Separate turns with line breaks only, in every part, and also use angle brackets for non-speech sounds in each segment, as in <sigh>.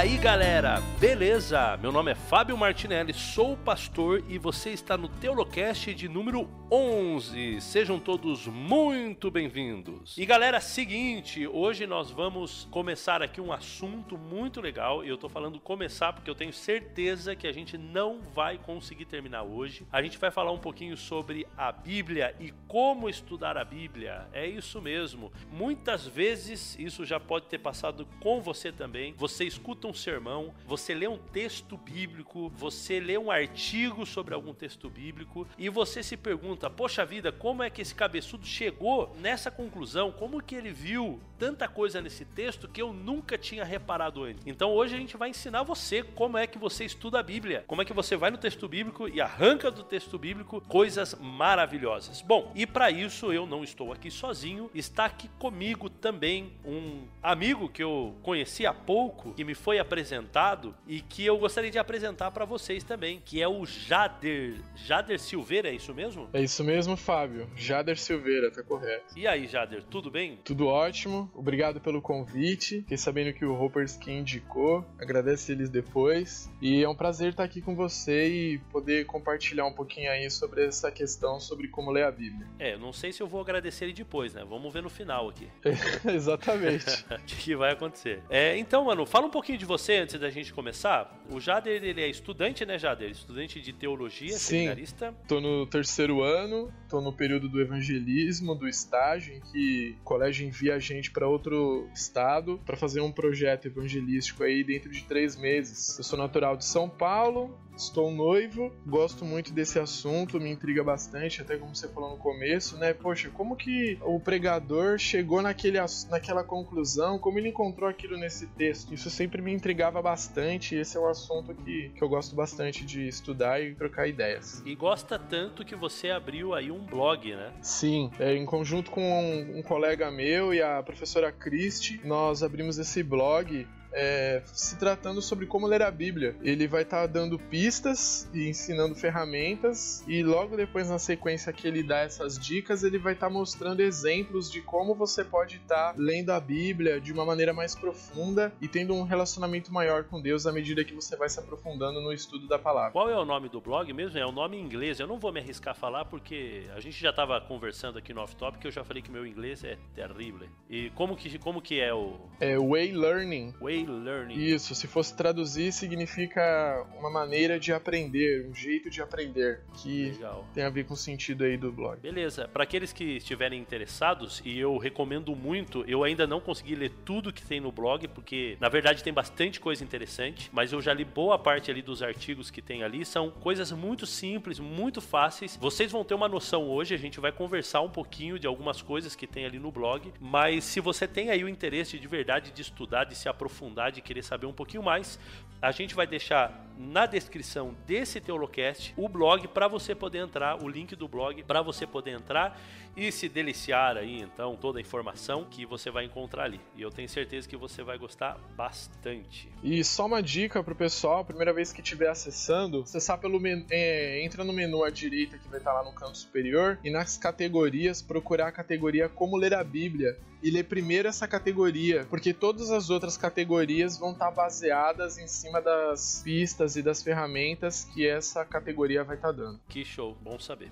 aí, galera? Beleza? Meu nome é Fábio Martinelli, sou pastor e você está no Teolocast de número 11. Sejam todos muito bem-vindos. E galera, seguinte, hoje nós vamos começar aqui um assunto muito legal. E eu tô falando começar porque eu tenho certeza que a gente não vai conseguir terminar hoje. A gente vai falar um pouquinho sobre a Bíblia e como estudar a Bíblia. É isso mesmo. Muitas vezes isso já pode ter passado com você também. Você escuta um sermão, você lê um texto bíblico, você lê um artigo sobre algum texto bíblico e você se pergunta: poxa vida, como é que esse cabeçudo chegou nessa conclusão? Como que ele viu tanta coisa nesse texto que eu nunca tinha reparado antes? Então hoje a gente vai ensinar você como é que você estuda a Bíblia, como é que você vai no texto bíblico e arranca do texto bíblico coisas maravilhosas. Bom, e para isso eu não estou aqui sozinho, está aqui comigo também um amigo que eu conheci há pouco, que me foi apresentado e que eu gostaria de apresentar para vocês também, que é o Jader. Jader Silveira, é isso mesmo?
É isso mesmo, Fábio. Jader Silveira, tá correto.
E aí, Jader, tudo bem?
Tudo ótimo. Obrigado pelo convite. Fiquei sabendo que o Hopperskin indicou. Agradeço eles depois. E é um prazer estar aqui com você e poder compartilhar um pouquinho aí sobre essa questão sobre como ler a Bíblia.
É, eu não sei se eu vou agradecer ele depois, né? Vamos ver no final aqui. <laughs>
Exatamente. <laughs>
O que vai acontecer. É, então, mano, fala um pouquinho de você antes da gente começar. O Jader, ele é estudante, né, Jader? Estudante de teologia,
Sim.
seminarista.
Tô no terceiro ano, tô no período do evangelismo, do estágio, em que o colégio envia a gente para outro estado para fazer um projeto evangelístico aí dentro de três meses. Eu sou natural de São Paulo, estou noivo, gosto muito desse assunto, me intriga bastante, até como você falou no começo, né? Poxa, como que o pregador chegou naquele, naquela conclusão, como ele encontrou aquilo nesse texto? Isso sempre me intrigava bastante, e esse é um assunto que, que eu gosto bastante de estudar e trocar ideias.
E gosta tanto que você abriu aí um blog, né?
Sim, é, em conjunto com um, um colega meu e a professora Christie, nós abrimos esse blog é, se tratando sobre como ler a Bíblia. Ele vai estar dando pistas e ensinando ferramentas, e logo depois, na sequência que ele dá essas dicas, ele vai estar mostrando exemplos de como você pode estar lendo a Bíblia de uma maneira mais profunda e tendo um relacionamento maior com Deus à medida que você vai se aprofundando no estudo da palavra.
Qual é o nome do blog mesmo? É o nome em inglês. Eu não vou me arriscar a falar porque a gente já estava conversando aqui no off-top que eu já falei que meu inglês é terrível. E como que, como que é o
É Way Learning.
Way Learning?
Isso, se fosse traduzir, significa uma maneira de aprender, um jeito de aprender, que
Legal.
tem a ver com o sentido aí do blog.
Beleza, para aqueles que estiverem interessados, e eu recomendo muito, eu ainda não consegui ler tudo que tem no blog, porque na verdade tem bastante coisa interessante, mas eu já li boa parte ali dos artigos que tem ali, são coisas muito simples, muito fáceis. Vocês vão ter uma noção hoje, a gente vai conversar um pouquinho de algumas coisas que tem ali no blog, mas se você tem aí o interesse de verdade de estudar, de se aprofundar, de querer saber um pouquinho mais, a gente vai deixar na descrição desse Teolocast o blog para você poder entrar, o link do blog para você poder entrar e se deliciar aí então toda a informação que você vai encontrar ali. E eu tenho certeza que você vai gostar bastante.
E só uma dica pro pessoal, primeira vez que estiver acessando, acessar pelo menu, é, entra no menu à direita que vai estar lá no canto superior e nas categorias procurar a categoria como ler a Bíblia e ler primeiro essa categoria, porque todas as outras categorias vão estar baseadas em cima das pistas e das ferramentas que essa categoria vai estar dando.
Que show, bom saber.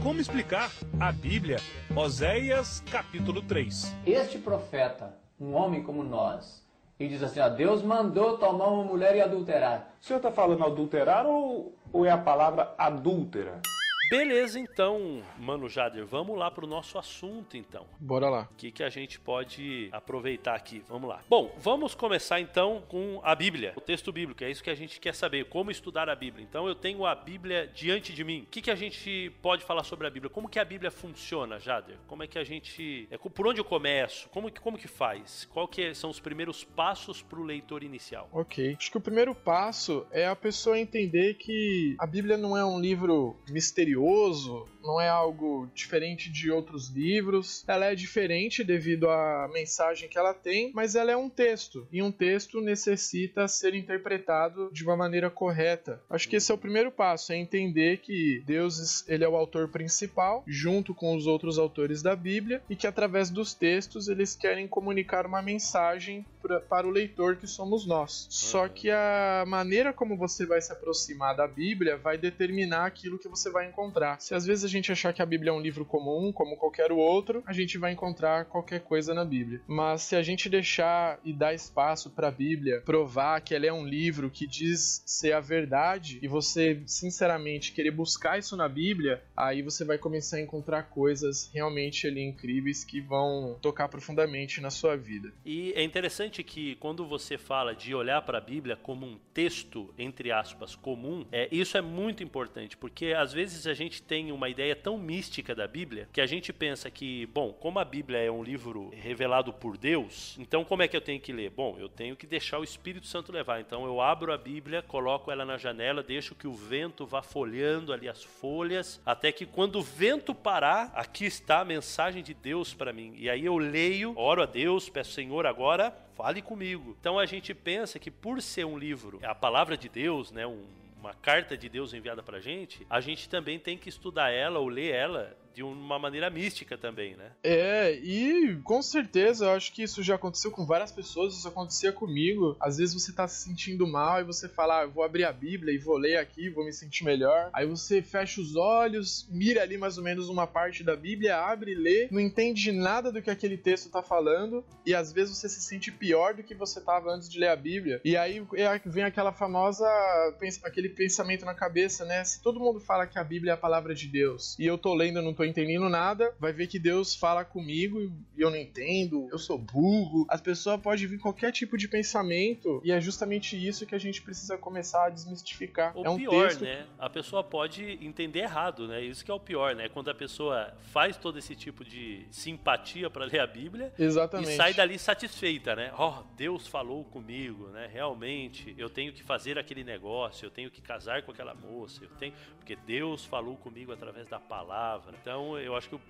Como explicar a Bíblia? Oséias capítulo 3.
Este profeta, um homem como nós, e diz assim: ó, Deus mandou tomar uma mulher e adulterar.
O senhor está falando adulterar ou, ou é a palavra adúltera?
Beleza, então, mano Jader, vamos lá pro nosso assunto então.
Bora lá.
O que, que a gente pode aproveitar aqui? Vamos lá. Bom, vamos começar então com a Bíblia, o texto bíblico. É isso que a gente quer saber, como estudar a Bíblia. Então eu tenho a Bíblia diante de mim. O que, que a gente pode falar sobre a Bíblia? Como que a Bíblia funciona, Jader? Como é que a gente. é, por onde eu começo? Como que, como que faz? Qual que são os primeiros passos para o leitor inicial?
Ok. Acho que o primeiro passo é a pessoa entender que a Bíblia não é um livro misterioso não é algo diferente de outros livros. Ela é diferente devido à mensagem que ela tem, mas ela é um texto, e um texto necessita ser interpretado de uma maneira correta. Acho que esse é o primeiro passo, é entender que Deus ele é o autor principal, junto com os outros autores da Bíblia, e que através dos textos eles querem comunicar uma mensagem pra, para o leitor que somos nós. Só que a maneira como você vai se aproximar da Bíblia vai determinar aquilo que você vai encontrar. Se às vezes a gente achar que a Bíblia é um livro comum, como qualquer outro, a gente vai encontrar qualquer coisa na Bíblia. Mas se a gente deixar e dar espaço para a Bíblia provar que ela é um livro que diz ser a verdade e você sinceramente querer buscar isso na Bíblia, aí você vai começar a encontrar coisas realmente ali incríveis que vão tocar profundamente na sua vida.
E é interessante que quando você fala de olhar para a Bíblia como um texto, entre aspas, comum, é, isso é muito importante, porque às vezes a gente tem uma ideia tão mística da Bíblia que a gente pensa que, bom, como a Bíblia é um livro revelado por Deus, então como é que eu tenho que ler? Bom, eu tenho que deixar o Espírito Santo levar. Então eu abro a Bíblia, coloco ela na janela, deixo que o vento vá folhando ali as folhas, até que quando o vento parar, aqui está a mensagem de Deus para mim. E aí eu leio, oro a Deus, peço Senhor agora, fale comigo. Então a gente pensa que por ser um livro, a palavra de Deus, né, um, uma carta de Deus enviada pra gente, a gente também tem que estudar ela ou ler ela de uma maneira mística também, né?
É, e com certeza eu acho que isso já aconteceu com várias pessoas, isso acontecia comigo. Às vezes você tá se sentindo mal e você fala, ah, vou abrir a Bíblia e vou ler aqui, vou me sentir melhor. Aí você fecha os olhos, mira ali mais ou menos uma parte da Bíblia, abre e lê, não entende nada do que aquele texto tá falando, e às vezes você se sente pior do que você tava antes de ler a Bíblia. E aí é, vem aquela famosa, aquele pensamento na cabeça, né? Se todo mundo fala que a Bíblia é a palavra de Deus, e eu tô lendo, não tô entendendo nada, vai ver que Deus fala comigo e eu não entendo, eu sou burro. As pessoas podem vir qualquer tipo de pensamento e é justamente isso que a gente precisa começar a desmistificar.
O
é um
pior,
texto
né? A pessoa pode entender errado, né? Isso que é o pior, né? Quando a pessoa faz todo esse tipo de simpatia para ler a Bíblia
Exatamente.
e sai dali satisfeita, né? Ó, Deus falou comigo, né? Realmente, eu tenho que fazer aquele negócio, eu tenho que casar com aquela moça, eu tenho porque Deus falou comigo através da palavra. Então, eu acho que o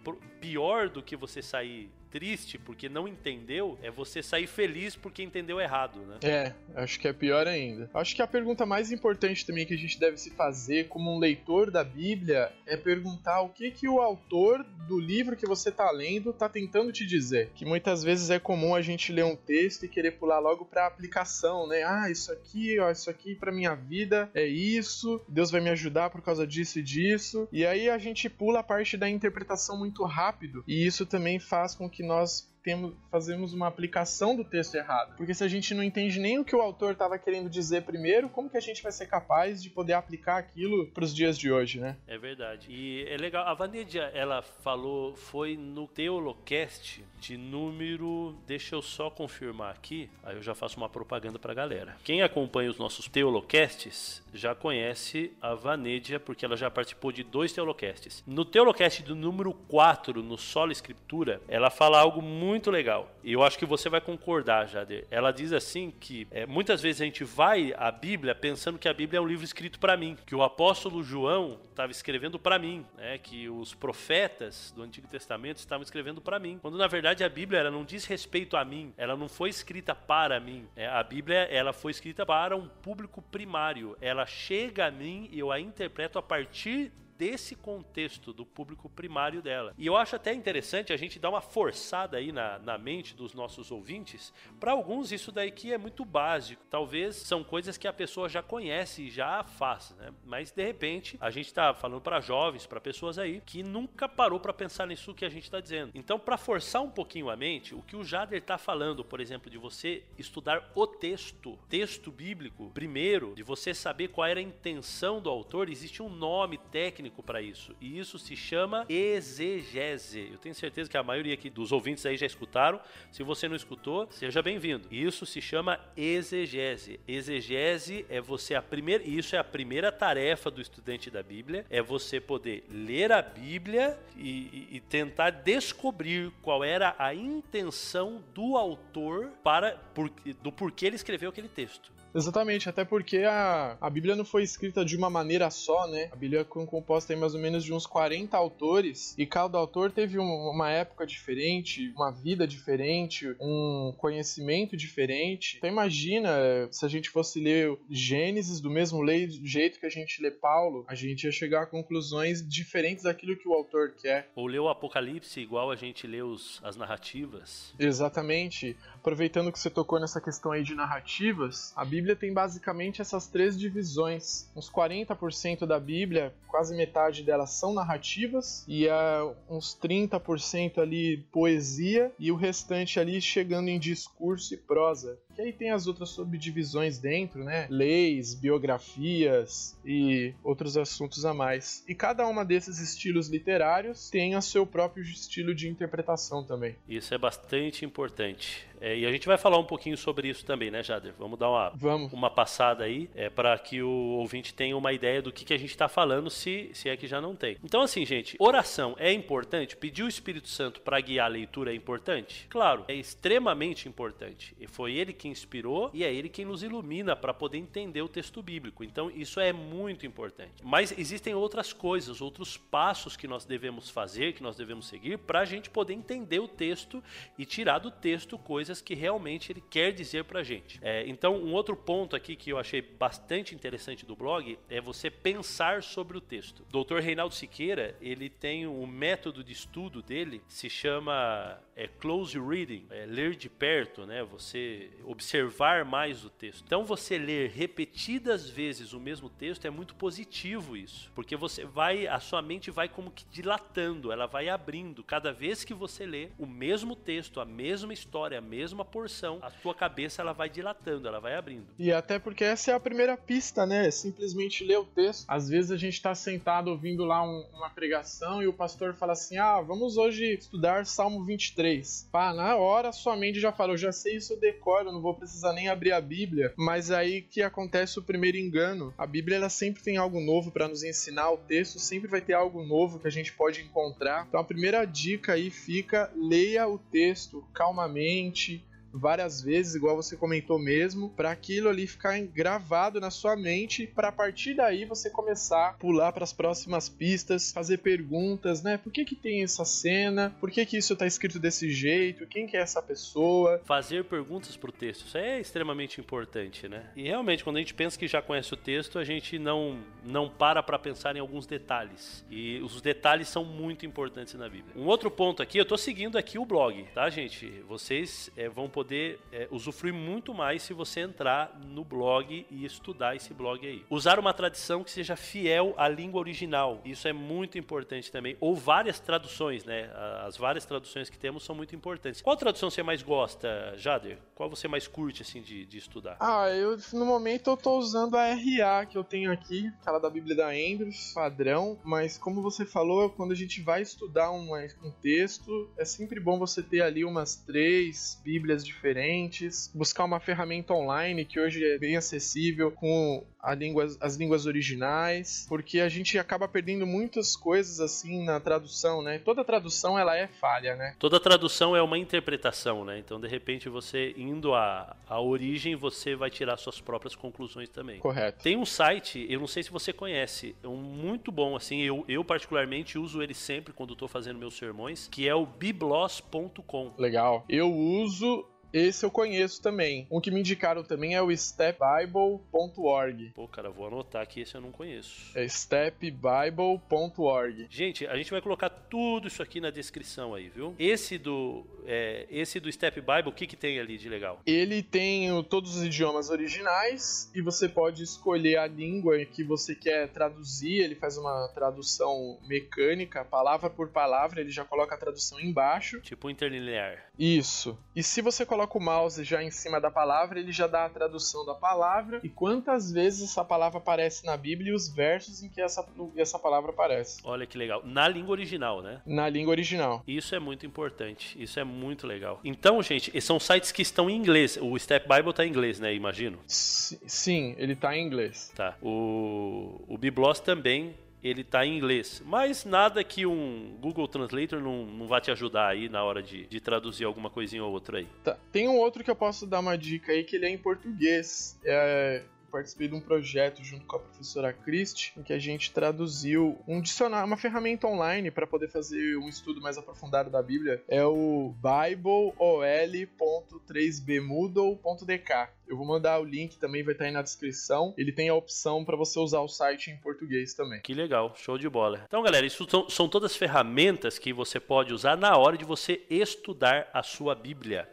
pior do que você sair triste porque não entendeu é você sair feliz porque entendeu errado, né?
É, acho que é pior ainda. Acho que a pergunta mais importante também que a gente deve se fazer como um leitor da Bíblia é perguntar o que que o autor do livro que você tá lendo tá tentando te dizer. Que muitas vezes é comum a gente ler um texto e querer pular logo pra aplicação, né? Ah, isso aqui, ó, isso aqui pra minha vida é isso, Deus vai me ajudar por causa disso e disso. E aí a gente pula a parte da interpretação muito rápido, e isso também faz com que nós temos, fazemos uma aplicação do texto errado. Porque se a gente não entende nem o que o autor estava querendo dizer primeiro, como que a gente vai ser capaz de poder aplicar aquilo para os dias de hoje, né?
É verdade. E é legal. A Vanédia, ela falou, foi no Teolocast de número. Deixa eu só confirmar aqui. Aí eu já faço uma propaganda pra galera. Quem acompanha os nossos Teolocasts já conhece a Vanédia, porque ela já participou de dois Teolocasts. No Teolocast do número 4, no Solo Escritura, ela fala algo muito legal. E eu acho que você vai concordar, Jader. Ela diz assim que é, muitas vezes a gente vai à Bíblia pensando que a Bíblia é um livro escrito para mim, que o apóstolo João estava escrevendo para mim, né? que os profetas do Antigo Testamento estavam escrevendo para mim. Quando na verdade a Bíblia ela não diz respeito a mim, ela não foi escrita para mim. né? A Bíblia ela foi escrita para um público primário. Ela chega a mim e eu a interpreto a partir desse contexto do público primário dela. E eu acho até interessante a gente dar uma forçada aí na, na mente dos nossos ouvintes. Para alguns, isso daí que é muito básico. Talvez são coisas que a pessoa já conhece e já faz, né? Mas de repente, a gente está falando para jovens, para pessoas aí que nunca parou para pensar nisso que a gente está dizendo. Então, para forçar um pouquinho a mente, o que o Jader está falando, por exemplo, de você estudar o texto, texto bíblico, primeiro, de você saber qual era a intenção do autor, existe um nome técnico para isso. E isso se chama exegese. Eu tenho certeza que a maioria aqui dos ouvintes aí já escutaram. Se você não escutou, seja bem-vindo. Isso se chama exegese. Exegese é você a primeira, isso é a primeira tarefa do estudante da Bíblia, é você poder ler a Bíblia e, e- e tentar descobrir qual era a intenção do autor para por- do porquê ele escreveu aquele texto.
Exatamente, até porque a, a Bíblia não foi escrita de uma maneira só, né? A Bíblia é composta em mais ou menos de uns 40 autores, e cada autor teve um, uma época diferente, uma vida diferente, um conhecimento diferente. Então imagina se a gente fosse ler Gênesis do mesmo jeito que a gente lê Paulo, a gente ia chegar a conclusões diferentes daquilo que o autor quer.
Ou ler o Apocalipse igual a gente lê os, as narrativas.
Exatamente. Aproveitando que você tocou nessa questão aí de narrativas, a Bíblia tem basicamente essas três divisões. Uns 40% da Bíblia, quase metade delas são narrativas, e uh, uns 30% ali poesia, e o restante ali chegando em discurso e prosa. Que aí tem as outras subdivisões dentro, né? Leis, biografias e outros assuntos a mais. E cada uma desses estilos literários tem o seu próprio estilo de interpretação também.
Isso é bastante importante. É, e a gente vai falar um pouquinho sobre isso também, né, Jader? Vamos dar uma,
Vamos.
uma passada aí é, para que o ouvinte tenha uma ideia do que, que a gente está falando, se, se é que já não tem. Então, assim, gente, oração é importante? Pedir o Espírito Santo para guiar a leitura é importante? Claro, é extremamente importante. E foi ele que inspirou e é ele quem nos ilumina para poder entender o texto bíblico. Então, isso é muito importante. Mas existem outras coisas, outros passos que nós devemos fazer, que nós devemos seguir, para a gente poder entender o texto e tirar do texto coisas que realmente ele quer dizer pra gente. É, então, um outro ponto aqui que eu achei bastante interessante do blog é você pensar sobre o texto. O Dr. Reinaldo Siqueira, ele tem um método de estudo dele, se chama é, close reading, é, ler de perto, né? Você observar mais o texto. Então, você ler repetidas vezes o mesmo texto é muito positivo isso, porque você vai, a sua mente vai como que dilatando, ela vai abrindo. Cada vez que você lê o mesmo texto, a mesma história, a mesma porção, a tua cabeça ela vai dilatando, ela vai abrindo.
E até porque essa é a primeira pista, né? Simplesmente ler o texto. Às vezes a gente tá sentado ouvindo lá um, uma pregação e o pastor fala assim: ah, vamos hoje estudar Salmo 23. Pá, na hora sua mente já falou, já sei isso eu decoro, não vou precisar nem abrir a Bíblia. Mas aí que acontece o primeiro engano. A Bíblia ela sempre tem algo novo para nos ensinar, o texto sempre vai ter algo novo que a gente pode encontrar. Então a primeira dica aí fica: leia o texto calmamente várias vezes, igual você comentou mesmo, para aquilo ali ficar gravado na sua mente, para a partir daí você começar a pular para as próximas pistas, fazer perguntas, né? Por que que tem essa cena? Por que que isso tá escrito desse jeito? Quem que é essa pessoa?
Fazer perguntas pro texto, isso é extremamente importante, né? E realmente quando a gente pensa que já conhece o texto, a gente não não para para pensar em alguns detalhes. E os detalhes são muito importantes na Bíblia. Um outro ponto aqui, eu tô seguindo aqui o blog, tá, gente? Vocês é, vão poder poder é, usufruir muito mais se você entrar no blog e estudar esse blog aí. Usar uma tradição que seja fiel à língua original. Isso é muito importante também. Ou várias traduções, né? As várias traduções que temos são muito importantes. Qual tradução você mais gosta, Jader? Qual você mais curte, assim, de, de estudar?
Ah, eu, no momento, eu tô usando a RA que eu tenho aqui, aquela da Bíblia da Andrews, padrão, mas como você falou, quando a gente vai estudar um, um texto, é sempre bom você ter ali umas três Bíblias diferentes, buscar uma ferramenta online que hoje é bem acessível com língua, as línguas originais, porque a gente acaba perdendo muitas coisas assim na tradução, né? Toda tradução ela é falha, né?
Toda tradução é uma interpretação, né? Então de repente você indo à, à origem você vai tirar suas próprias conclusões também.
Correto.
Tem um site, eu não sei se você conhece, é um muito bom assim, eu, eu particularmente uso ele sempre quando estou fazendo meus sermões, que é o biblos.com.
Legal. Eu uso esse eu conheço também. Um que me indicaram também é o stepbible.org.
Pô, cara, vou anotar aqui, esse eu não conheço.
É stepbible.org.
Gente, a gente vai colocar tudo isso aqui na descrição aí, viu? Esse do é, esse do Step Bible, o que, que tem ali de legal?
Ele tem todos os idiomas originais e você pode escolher a língua que você quer traduzir. Ele faz uma tradução mecânica, palavra por palavra, ele já coloca a tradução embaixo.
Tipo interlinear.
Isso. E se você coloca o mouse já em cima da palavra, ele já dá a tradução da palavra e quantas vezes essa palavra aparece na Bíblia e os versos em que essa, essa palavra aparece.
Olha que legal. Na língua original, né?
Na língua original.
Isso é muito importante. Isso é muito legal. Então, gente, são sites que estão em inglês. O Step Bible tá em inglês, né? Imagino.
sim, ele tá em inglês.
Tá. O, o Biblos também ele tá em inglês. Mas nada que um Google Translator não, não vá te ajudar aí na hora de, de traduzir alguma coisinha ou outra aí.
Tá. Tem um outro que eu posso dar uma dica aí, que ele é em português. É, participei de um projeto junto com a professora Christie, em que a gente traduziu um dicionário, uma ferramenta online para poder fazer um estudo mais aprofundado da Bíblia. É o bibleol.3bmoodle.dk. Eu vou mandar o link também, vai estar aí na descrição. Ele tem a opção para você usar o site em português também.
Que legal, show de bola. Então, galera, isso são, são todas ferramentas que você pode usar na hora de você estudar a sua Bíblia.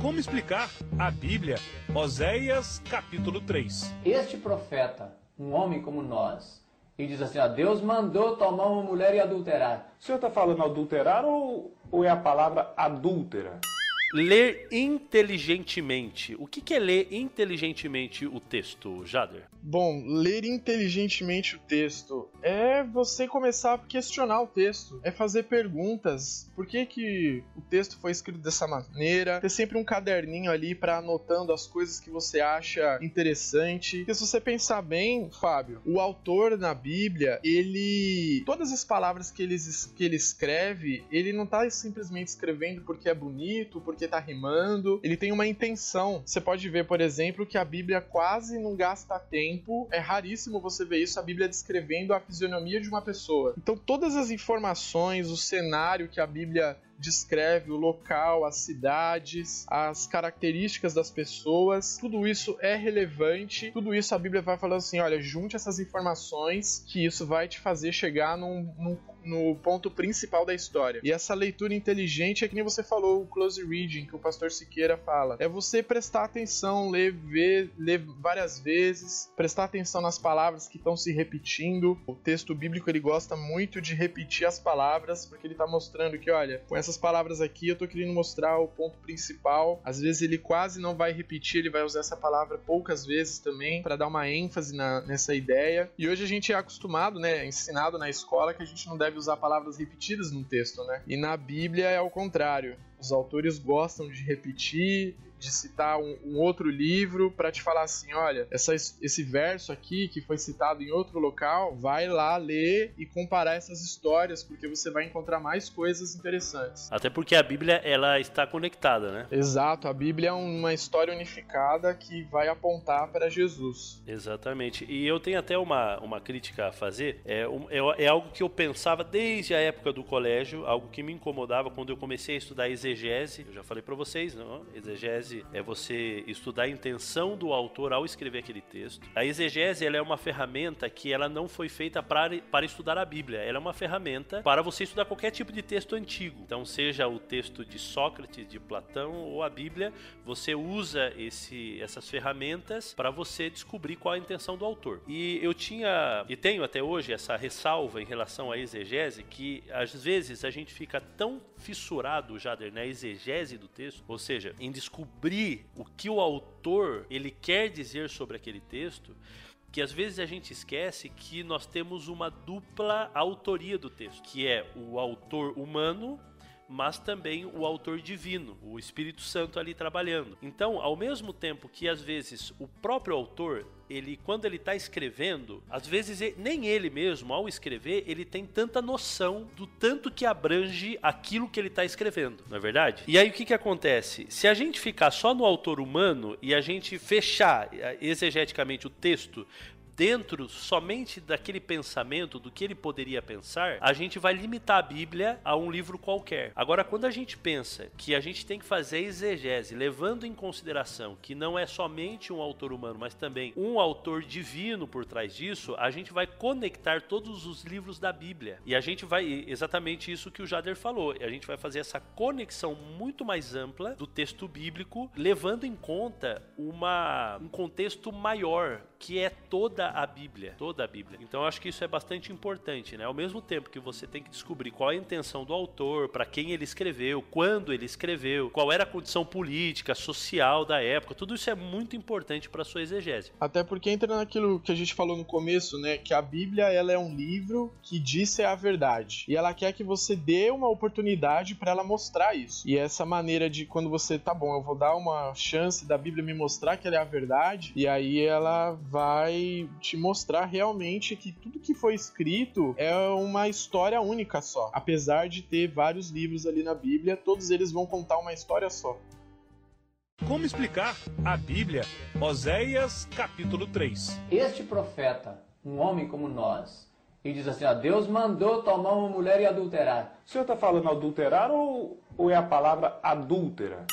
Como explicar a Bíblia? Oséias capítulo 3.
Este profeta, um homem como nós, e diz assim: ó, Deus mandou tomar uma mulher e adulterar.
O senhor está falando adulterar ou, ou é a palavra adúltera?
Ler inteligentemente. O que, que é ler inteligentemente o texto, Jader?
Bom, ler inteligentemente o texto é você começar a questionar o texto, é fazer perguntas. Por que, que o texto foi escrito dessa maneira? Ter sempre um caderninho ali para anotando as coisas que você acha interessante. Porque se você pensar bem, Fábio, o autor na Bíblia, ele. Todas as palavras que ele, que ele escreve, ele não tá simplesmente escrevendo porque é bonito, porque tá rimando. Ele tem uma intenção. Você pode ver, por exemplo, que a Bíblia quase não gasta tempo tempo, é raríssimo você ver isso, a Bíblia descrevendo a fisionomia de uma pessoa. Então, todas as informações, o cenário que a Bíblia descreve o local, as cidades, as características das pessoas. Tudo isso é relevante. Tudo isso a Bíblia vai falando assim: olha, junte essas informações que isso vai te fazer chegar num, num no ponto principal da história. E essa leitura inteligente é que nem você falou, o close reading, que o pastor Siqueira fala. É você prestar atenção, ler, ver, ler várias vezes, prestar atenção nas palavras que estão se repetindo. O texto bíblico ele gosta muito de repetir as palavras, porque ele está mostrando que, olha, com essa essas palavras aqui eu tô querendo mostrar o ponto principal. Às vezes ele quase não vai repetir, ele vai usar essa palavra poucas vezes também para dar uma ênfase na, nessa ideia. E hoje a gente é acostumado, né, ensinado na escola que a gente não deve usar palavras repetidas num texto, né? E na Bíblia é ao contrário. Os autores gostam de repetir, de citar um, um outro livro para te falar assim, olha, essa, esse verso aqui que foi citado em outro local, vai lá ler e comparar essas histórias, porque você vai encontrar mais coisas interessantes.
Até porque a Bíblia ela está conectada, né?
Exato, a Bíblia é uma história unificada que vai apontar para Jesus.
Exatamente. E eu tenho até uma, uma crítica a fazer. É, um, é, é algo que eu pensava desde a época do colégio, algo que me incomodava quando eu comecei a estudar exegese. Eu já falei para vocês, não? Exegese exegese é você estudar a intenção do autor ao escrever aquele texto. A exegese ela é uma ferramenta que ela não foi feita para, para estudar a Bíblia. Ela é uma ferramenta para você estudar qualquer tipo de texto antigo. Então, seja o texto de Sócrates, de Platão ou a Bíblia, você usa esse, essas ferramentas para você descobrir qual a intenção do autor. E eu tinha e tenho até hoje essa ressalva em relação à exegese que às vezes a gente fica tão fissurado, Jader, na exegese do texto, ou seja, em descobrir descobrir o que o autor ele quer dizer sobre aquele texto, que às vezes a gente esquece que nós temos uma dupla autoria do texto, que é o autor humano mas também o autor divino, o Espírito Santo ali trabalhando. Então, ao mesmo tempo que às vezes o próprio autor ele quando ele está escrevendo, às vezes ele, nem ele mesmo, ao escrever, ele tem tanta noção do tanto que abrange aquilo que ele está escrevendo, não é verdade? E aí o que, que acontece? Se a gente ficar só no autor humano e a gente fechar eh, exegeticamente o texto dentro somente daquele pensamento, do que ele poderia pensar, a gente vai limitar a Bíblia a um livro qualquer. Agora, quando a gente pensa que a gente tem que fazer exegese, levando em consideração que não é somente um autor humano, mas também um autor divino por trás disso, a gente vai conectar todos os livros da Bíblia. E a gente vai, exatamente isso que o Jader falou, a gente vai fazer essa conexão muito mais ampla do texto bíblico, levando em conta uma, um contexto maior, que é toda a Bíblia, toda a Bíblia. Então eu acho que isso é bastante importante, né? Ao mesmo tempo que você tem que descobrir qual é a intenção do autor, para quem ele escreveu, quando ele escreveu, qual era a condição política, social da época, tudo isso é muito importante para sua exegese.
Até porque entra naquilo que a gente falou no começo, né, que a Bíblia ela é um livro que diz é a verdade e ela quer que você dê uma oportunidade para ela mostrar isso. E essa maneira de quando você tá bom, eu vou dar uma chance da Bíblia me mostrar que ela é a verdade e aí ela vai te mostrar realmente que tudo que foi escrito é uma história única só. Apesar de ter vários livros ali na Bíblia, todos eles vão contar uma história só.
Como explicar a Bíblia? Oséias capítulo 3.
Este profeta, um homem como nós, e diz assim: ó, Deus mandou tomar uma mulher e adulterar.
O senhor está falando adulterar ou, ou é a palavra adúltera?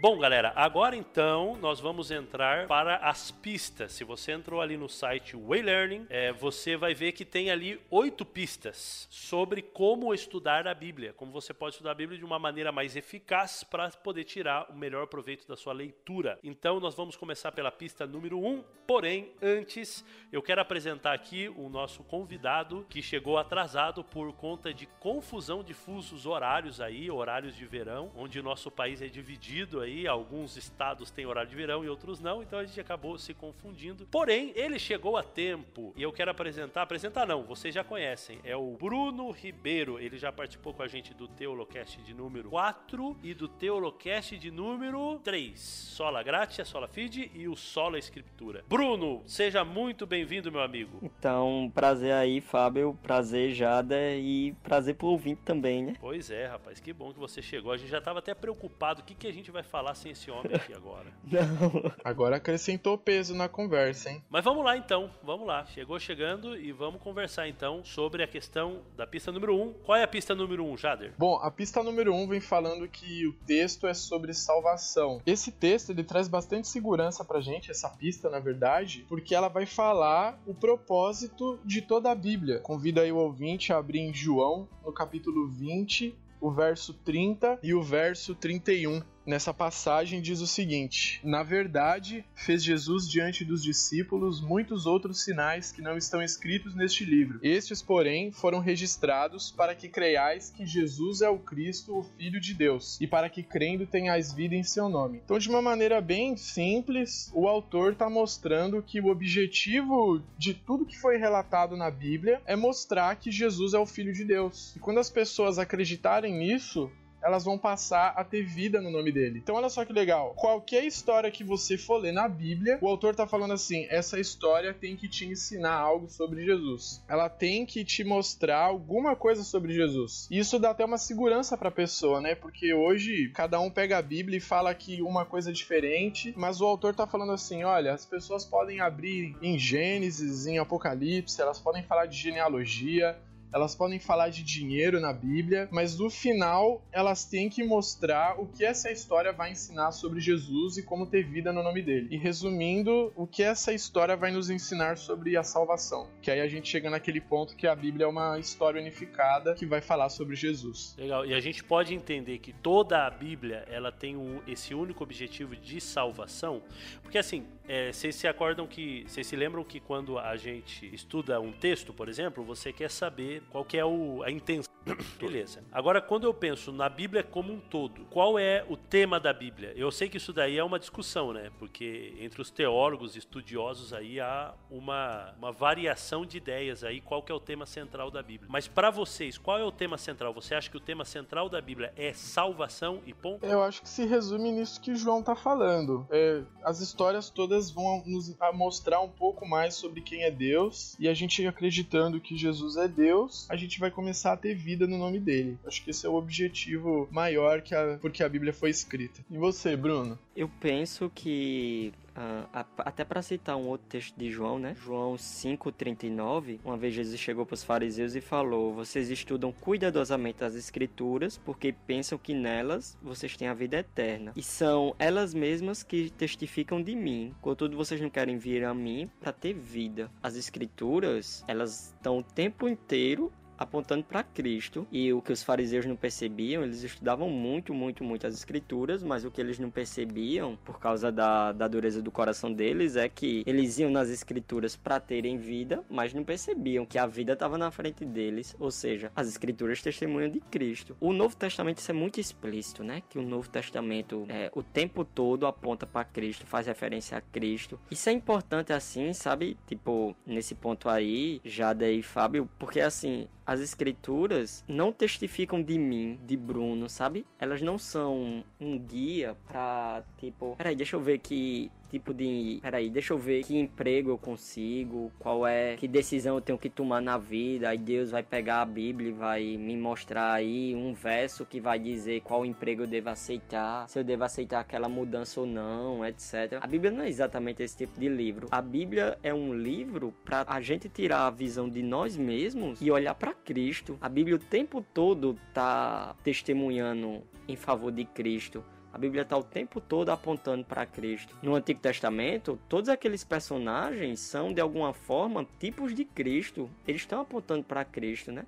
Bom, galera, agora então nós vamos entrar para as pistas. Se você entrou ali no site Waylearning, é, você vai ver que tem ali oito pistas sobre como estudar a Bíblia, como você pode estudar a Bíblia de uma maneira mais eficaz para poder tirar o melhor proveito da sua leitura. Então nós vamos começar pela pista número um. Porém, antes eu quero apresentar aqui o nosso convidado que chegou atrasado por conta de confusão de fusos horários aí, horários de verão, onde o nosso país é dividido aí aí, alguns estados têm horário de verão e outros não, então a gente acabou se confundindo. Porém, ele chegou a tempo e eu quero apresentar, apresentar não, vocês já conhecem, é o Bruno Ribeiro, ele já participou com a gente do Teolocast de número 4 e do Teolocast de número 3, Sola Gratia, Sola Fide e o Sola Escritura. Bruno, seja muito bem-vindo, meu amigo.
Então, prazer aí, Fábio, prazer, Jada e prazer pro ouvinte também, né?
Pois é, rapaz, que bom que você chegou. A gente já tava até preocupado, o que, que a gente vai falar sem esse homem aqui agora. <laughs>
Não.
Agora acrescentou peso na conversa, hein?
Mas vamos lá então, vamos lá. Chegou chegando e vamos conversar então sobre a questão da pista número 1. Um. Qual é a pista número 1, um, Jader?
Bom, a pista número 1 um vem falando que o texto é sobre salvação. Esse texto ele traz bastante segurança pra gente, essa pista, na verdade, porque ela vai falar o propósito de toda a Bíblia. Convido aí o ouvinte a abrir em João, no capítulo 20, o verso 30 e o verso 31 nessa passagem diz o seguinte: Na verdade, fez Jesus diante dos discípulos muitos outros sinais que não estão escritos neste livro. Estes, porém, foram registrados para que creiais que Jesus é o Cristo, o Filho de Deus, e para que crendo tenhais vida em seu nome. Então, de uma maneira bem simples, o autor está mostrando que o objetivo de tudo que foi relatado na Bíblia é mostrar que Jesus é o Filho de Deus. E quando as pessoas acreditarem nisso, elas vão passar a ter vida no nome dele. Então olha só que legal. Qualquer história que você for ler na Bíblia, o autor tá falando assim: essa história tem que te ensinar algo sobre Jesus. Ela tem que te mostrar alguma coisa sobre Jesus. E isso dá até uma segurança pra pessoa, né? Porque hoje cada um pega a Bíblia e fala que uma coisa é diferente, mas o autor tá falando assim: olha, as pessoas podem abrir em Gênesis, em Apocalipse, elas podem falar de genealogia, elas podem falar de dinheiro na Bíblia, mas no final elas têm que mostrar o que essa história vai ensinar sobre Jesus e como ter vida no nome dele. E resumindo, o que essa história vai nos ensinar sobre a salvação. Que aí a gente chega naquele ponto que a Bíblia é uma história unificada que vai falar sobre Jesus.
Legal. E a gente pode entender que toda a Bíblia ela tem esse único objetivo de salvação, porque assim, é, vocês se acordam que, vocês se lembram que quando a gente estuda um texto, por exemplo, você quer saber qual que é o, a intenção. <coughs> Beleza. Agora, quando eu penso na Bíblia como um todo, qual é o tema da Bíblia? Eu sei que isso daí é uma discussão, né? Porque entre os teólogos estudiosos aí há uma, uma variação de ideias aí, qual que é o tema central da Bíblia. Mas para vocês, qual é o tema central? Você acha que o tema central da Bíblia é salvação e ponto?
Eu acho que se resume nisso que João tá falando. É, as histórias todas vão nos mostrar um pouco mais sobre quem é Deus e a gente acreditando que Jesus é Deus a gente vai começar a ter vida no nome dele. Acho que esse é o objetivo maior que a, porque a Bíblia foi escrita. E você, Bruno?
Eu penso que Uh, até para citar um outro texto de João, né? João 5:39, uma vez Jesus chegou para os fariseus e falou: "Vocês estudam cuidadosamente as escrituras, porque pensam que nelas vocês têm a vida eterna, e são elas mesmas que testificam de mim. Contudo, vocês não querem vir a mim para ter vida. As escrituras, elas estão o tempo inteiro apontando para Cristo. E o que os fariseus não percebiam, eles estudavam muito, muito, muito as escrituras, mas o que eles não percebiam, por causa da, da dureza do coração deles, é que eles iam nas escrituras para terem vida, mas não percebiam que a vida estava na frente deles, ou seja, as escrituras testemunham de Cristo. O Novo Testamento isso é muito explícito, né? Que o Novo Testamento é, o tempo todo aponta para Cristo, faz referência a Cristo. Isso é importante assim, sabe? Tipo, nesse ponto aí, Jada e Fábio, porque assim, as escrituras não testificam de mim, de Bruno, sabe? Elas não são um guia pra, tipo, peraí, deixa eu ver que tipo de. Peraí, deixa eu ver que emprego eu consigo, qual é. Que decisão eu tenho que tomar na vida. Aí Deus vai pegar a Bíblia e vai me mostrar aí um verso que vai dizer qual emprego eu devo aceitar, se eu devo aceitar aquela mudança ou não, etc. A Bíblia não é exatamente esse tipo de livro. A Bíblia é um livro para a gente tirar a visão de nós mesmos e olhar para Cristo. A Bíblia o tempo todo tá testemunhando em favor de Cristo. A Bíblia está o tempo todo apontando para Cristo. No Antigo Testamento, todos aqueles personagens são de alguma forma tipos de Cristo. Eles estão apontando para Cristo, né?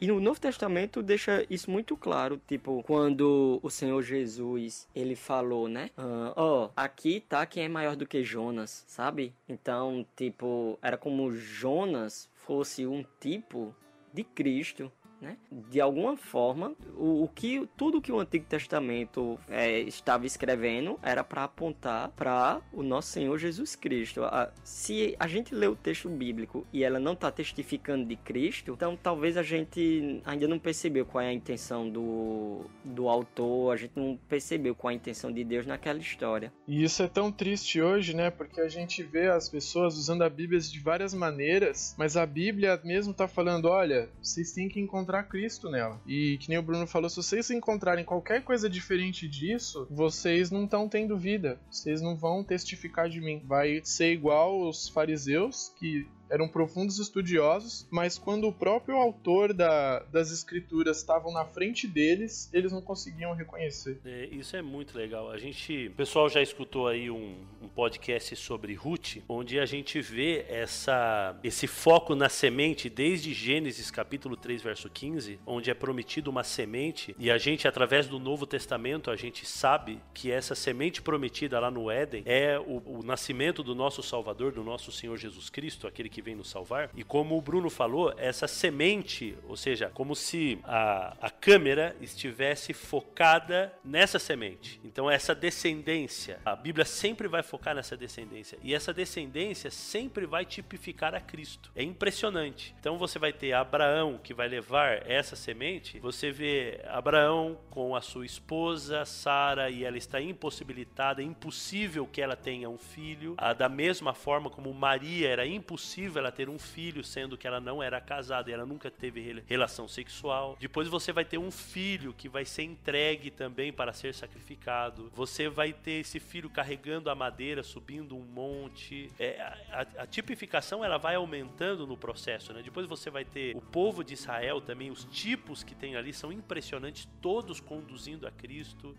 E no Novo Testamento deixa isso muito claro, tipo, quando o Senhor Jesus, ele falou, né? Ah, Ó, uh, oh, aqui tá quem é maior do que Jonas, sabe? Então, tipo, era como Jonas fosse um tipo de Cristo né? De alguma forma, o, o que tudo que o Antigo Testamento é, estava escrevendo era para apontar para o nosso Senhor Jesus Cristo. A, se a gente lê o texto bíblico e ela não está testificando de Cristo, então talvez a gente ainda não percebeu qual é a intenção do, do autor, a gente não percebeu qual é a intenção de Deus naquela história.
E isso é tão triste hoje, né? Porque a gente vê as pessoas usando a Bíblia de várias maneiras, mas a Bíblia mesmo está falando: olha, vocês têm que encontrar encontrar Cristo nela. E que nem o Bruno falou, se vocês encontrarem qualquer coisa diferente disso, vocês não estão tendo vida. Vocês não vão testificar de mim. Vai ser igual os fariseus que eram profundos estudiosos, mas quando o próprio autor da, das escrituras estavam na frente deles, eles não conseguiam reconhecer.
É, isso é muito legal. A gente, o pessoal já escutou aí um, um, podcast sobre Ruth, onde a gente vê essa, esse foco na semente desde Gênesis capítulo 3, verso 15, onde é prometido uma semente e a gente através do Novo Testamento a gente sabe que essa semente prometida lá no Éden é o, o nascimento do nosso Salvador, do nosso Senhor Jesus Cristo, aquele que vem nos salvar. E como o Bruno falou, essa semente, ou seja, como se a, a câmera estivesse focada nessa semente. Então, essa descendência, a Bíblia sempre vai focar nessa descendência. E essa descendência sempre vai tipificar a Cristo. É impressionante. Então, você vai ter Abraão que vai levar essa semente. Você vê Abraão com a sua esposa, Sara, e ela está impossibilitada, é impossível que ela tenha um filho. Ah, da mesma forma como Maria era impossível ela ter um filho, sendo que ela não era casada e ela nunca teve relação sexual. Depois você vai ter um filho que vai ser entregue também para ser sacrificado. Você vai ter esse filho carregando a madeira, subindo um monte. É, a, a, tipificação ela vai aumentando no processo, né? Depois você vai ter o povo de Israel também, os tipos que tem ali são impressionantes, todos conduzindo a Cristo.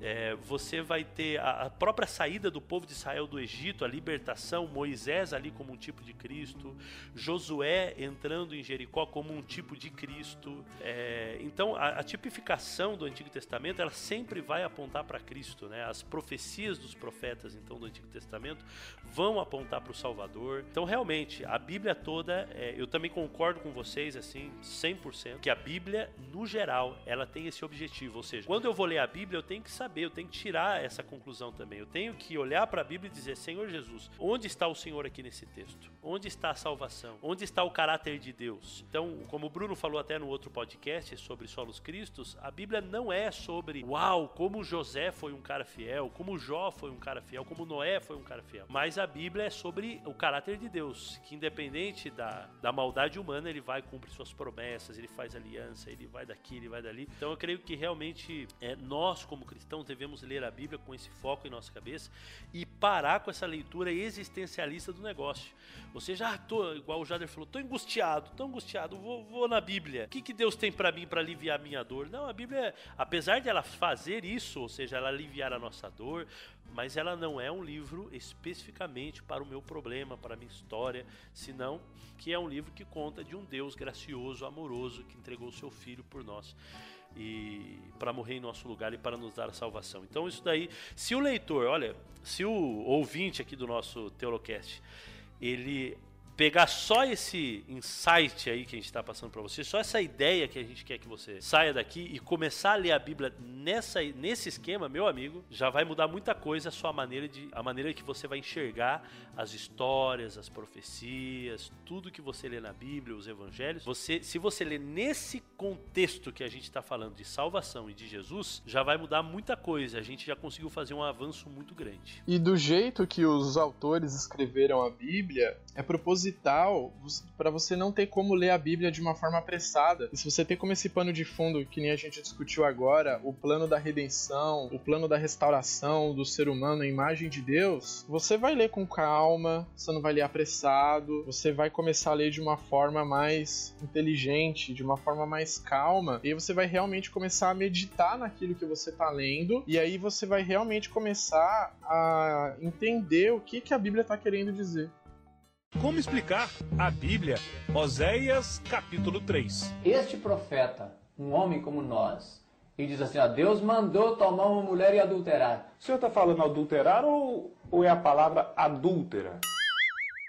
É, você vai ter a, a, própria saída do povo de Israel do Egito, a libertação, Moisés ali como um tipo de Cristo, Josué entrando em Jericó como um tipo de Cristo. É, então a, a, tipificação do Antigo Testamento ela sempre vai apontar para Cristo, né? As profecias dos profetas então do Antigo Testamento vão apontar para o Salvador. Então realmente a Bíblia toda, é, eu também concordo com vocês assim 100% que a Bíblia no geral ela tem esse objetivo, ou seja, quando eu vou ler a Bíblia eu tenho que saber saber, eu tenho que tirar essa conclusão também. Eu tenho que olhar para a Bíblia e dizer: Senhor Jesus, onde está o Senhor aqui nesse texto? Onde está a salvação? Onde está o caráter de Deus? Então, como o Bruno falou até no outro podcast sobre solos cristos, a Bíblia não é sobre, uau, como José foi um cara fiel, como Jó foi um cara fiel, como Noé foi um cara fiel. Mas a Bíblia é sobre o caráter de Deus, que independente da, da maldade humana, ele vai cumprir suas promessas, ele faz aliança, ele vai daqui, ele vai dali. Então eu creio que realmente é, nós, como cristãos, cristãos devemos ler a Bíblia com esse foco em nossa cabeça e parar com essa leitura existencialista do negócio. Ou seja, ah, tô, igual o Jader falou, tô angustiado, tô angustiado, vou, vou na Bíblia. O que, que Deus tem para mim para aliviar a minha dor? Não, a Bíblia, apesar de ela fazer isso, ou seja, ela aliviar a nossa dor, mas ela não é um livro especificamente para o meu problema, para a minha história, senão que é um livro que conta de um Deus gracioso, amoroso, que entregou o seu filho por nós e para morrer em nosso lugar e para nos dar a salvação. Então isso daí, se o leitor, olha, se o ouvinte aqui do nosso Teolocast, ele pegar só esse insight aí que a gente está passando para você, só essa ideia que a gente quer que você saia daqui e começar a ler a Bíblia nessa, nesse esquema, meu amigo, já vai mudar muita coisa a sua maneira de a maneira que você vai enxergar as histórias, as profecias, tudo que você lê na Bíblia, os evangelhos. Você, se você ler nesse contexto que a gente está falando de salvação e de Jesus, já vai mudar muita coisa. A gente já conseguiu fazer um avanço muito grande.
E do jeito que os autores escreveram a Bíblia, é proposital para você não ter como ler a Bíblia de uma forma apressada. E se você tem como esse pano de fundo, que nem a gente discutiu agora, o plano da redenção, o plano da restauração do ser humano, a imagem de Deus, você vai ler com calma, você não vai ler apressado, você vai começar a ler de uma forma mais inteligente, de uma forma mais calma, e você vai realmente começar a meditar naquilo que você está lendo, e aí você vai realmente começar a entender o que, que a Bíblia está querendo dizer.
Como explicar a Bíblia? Oséias capítulo 3.
Este profeta, um homem como nós, e diz assim: ó, Deus mandou tomar uma mulher e adulterar.
O senhor está falando adulterar ou, ou é a palavra adúltera?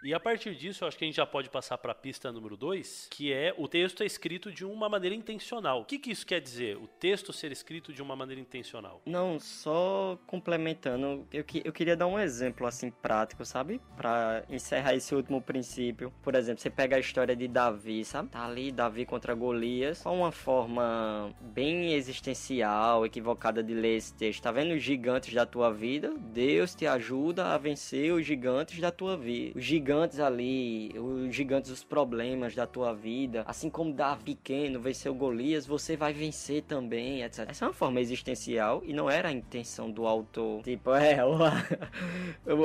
E a partir disso, eu acho que a gente já pode passar para a pista número 2, que é o texto é escrito de uma maneira intencional. O que, que isso quer dizer? O texto ser escrito de uma maneira intencional?
Não, só complementando, eu, que, eu queria dar um exemplo assim prático, sabe? Para encerrar esse último princípio. Por exemplo, você pega a história de Davi, sabe? Tá ali Davi contra Golias, com uma forma bem existencial, equivocada de ler esse texto. Tá vendo os gigantes da tua vida? Deus te ajuda a vencer os gigantes da tua vida. Os gigantes gigantes ali, os gigantes, os problemas da tua vida, assim como Davi pequeno venceu Golias, você vai vencer também, etc. Essa é uma forma existencial e não era a intenção do autor. Tipo, é, <laughs>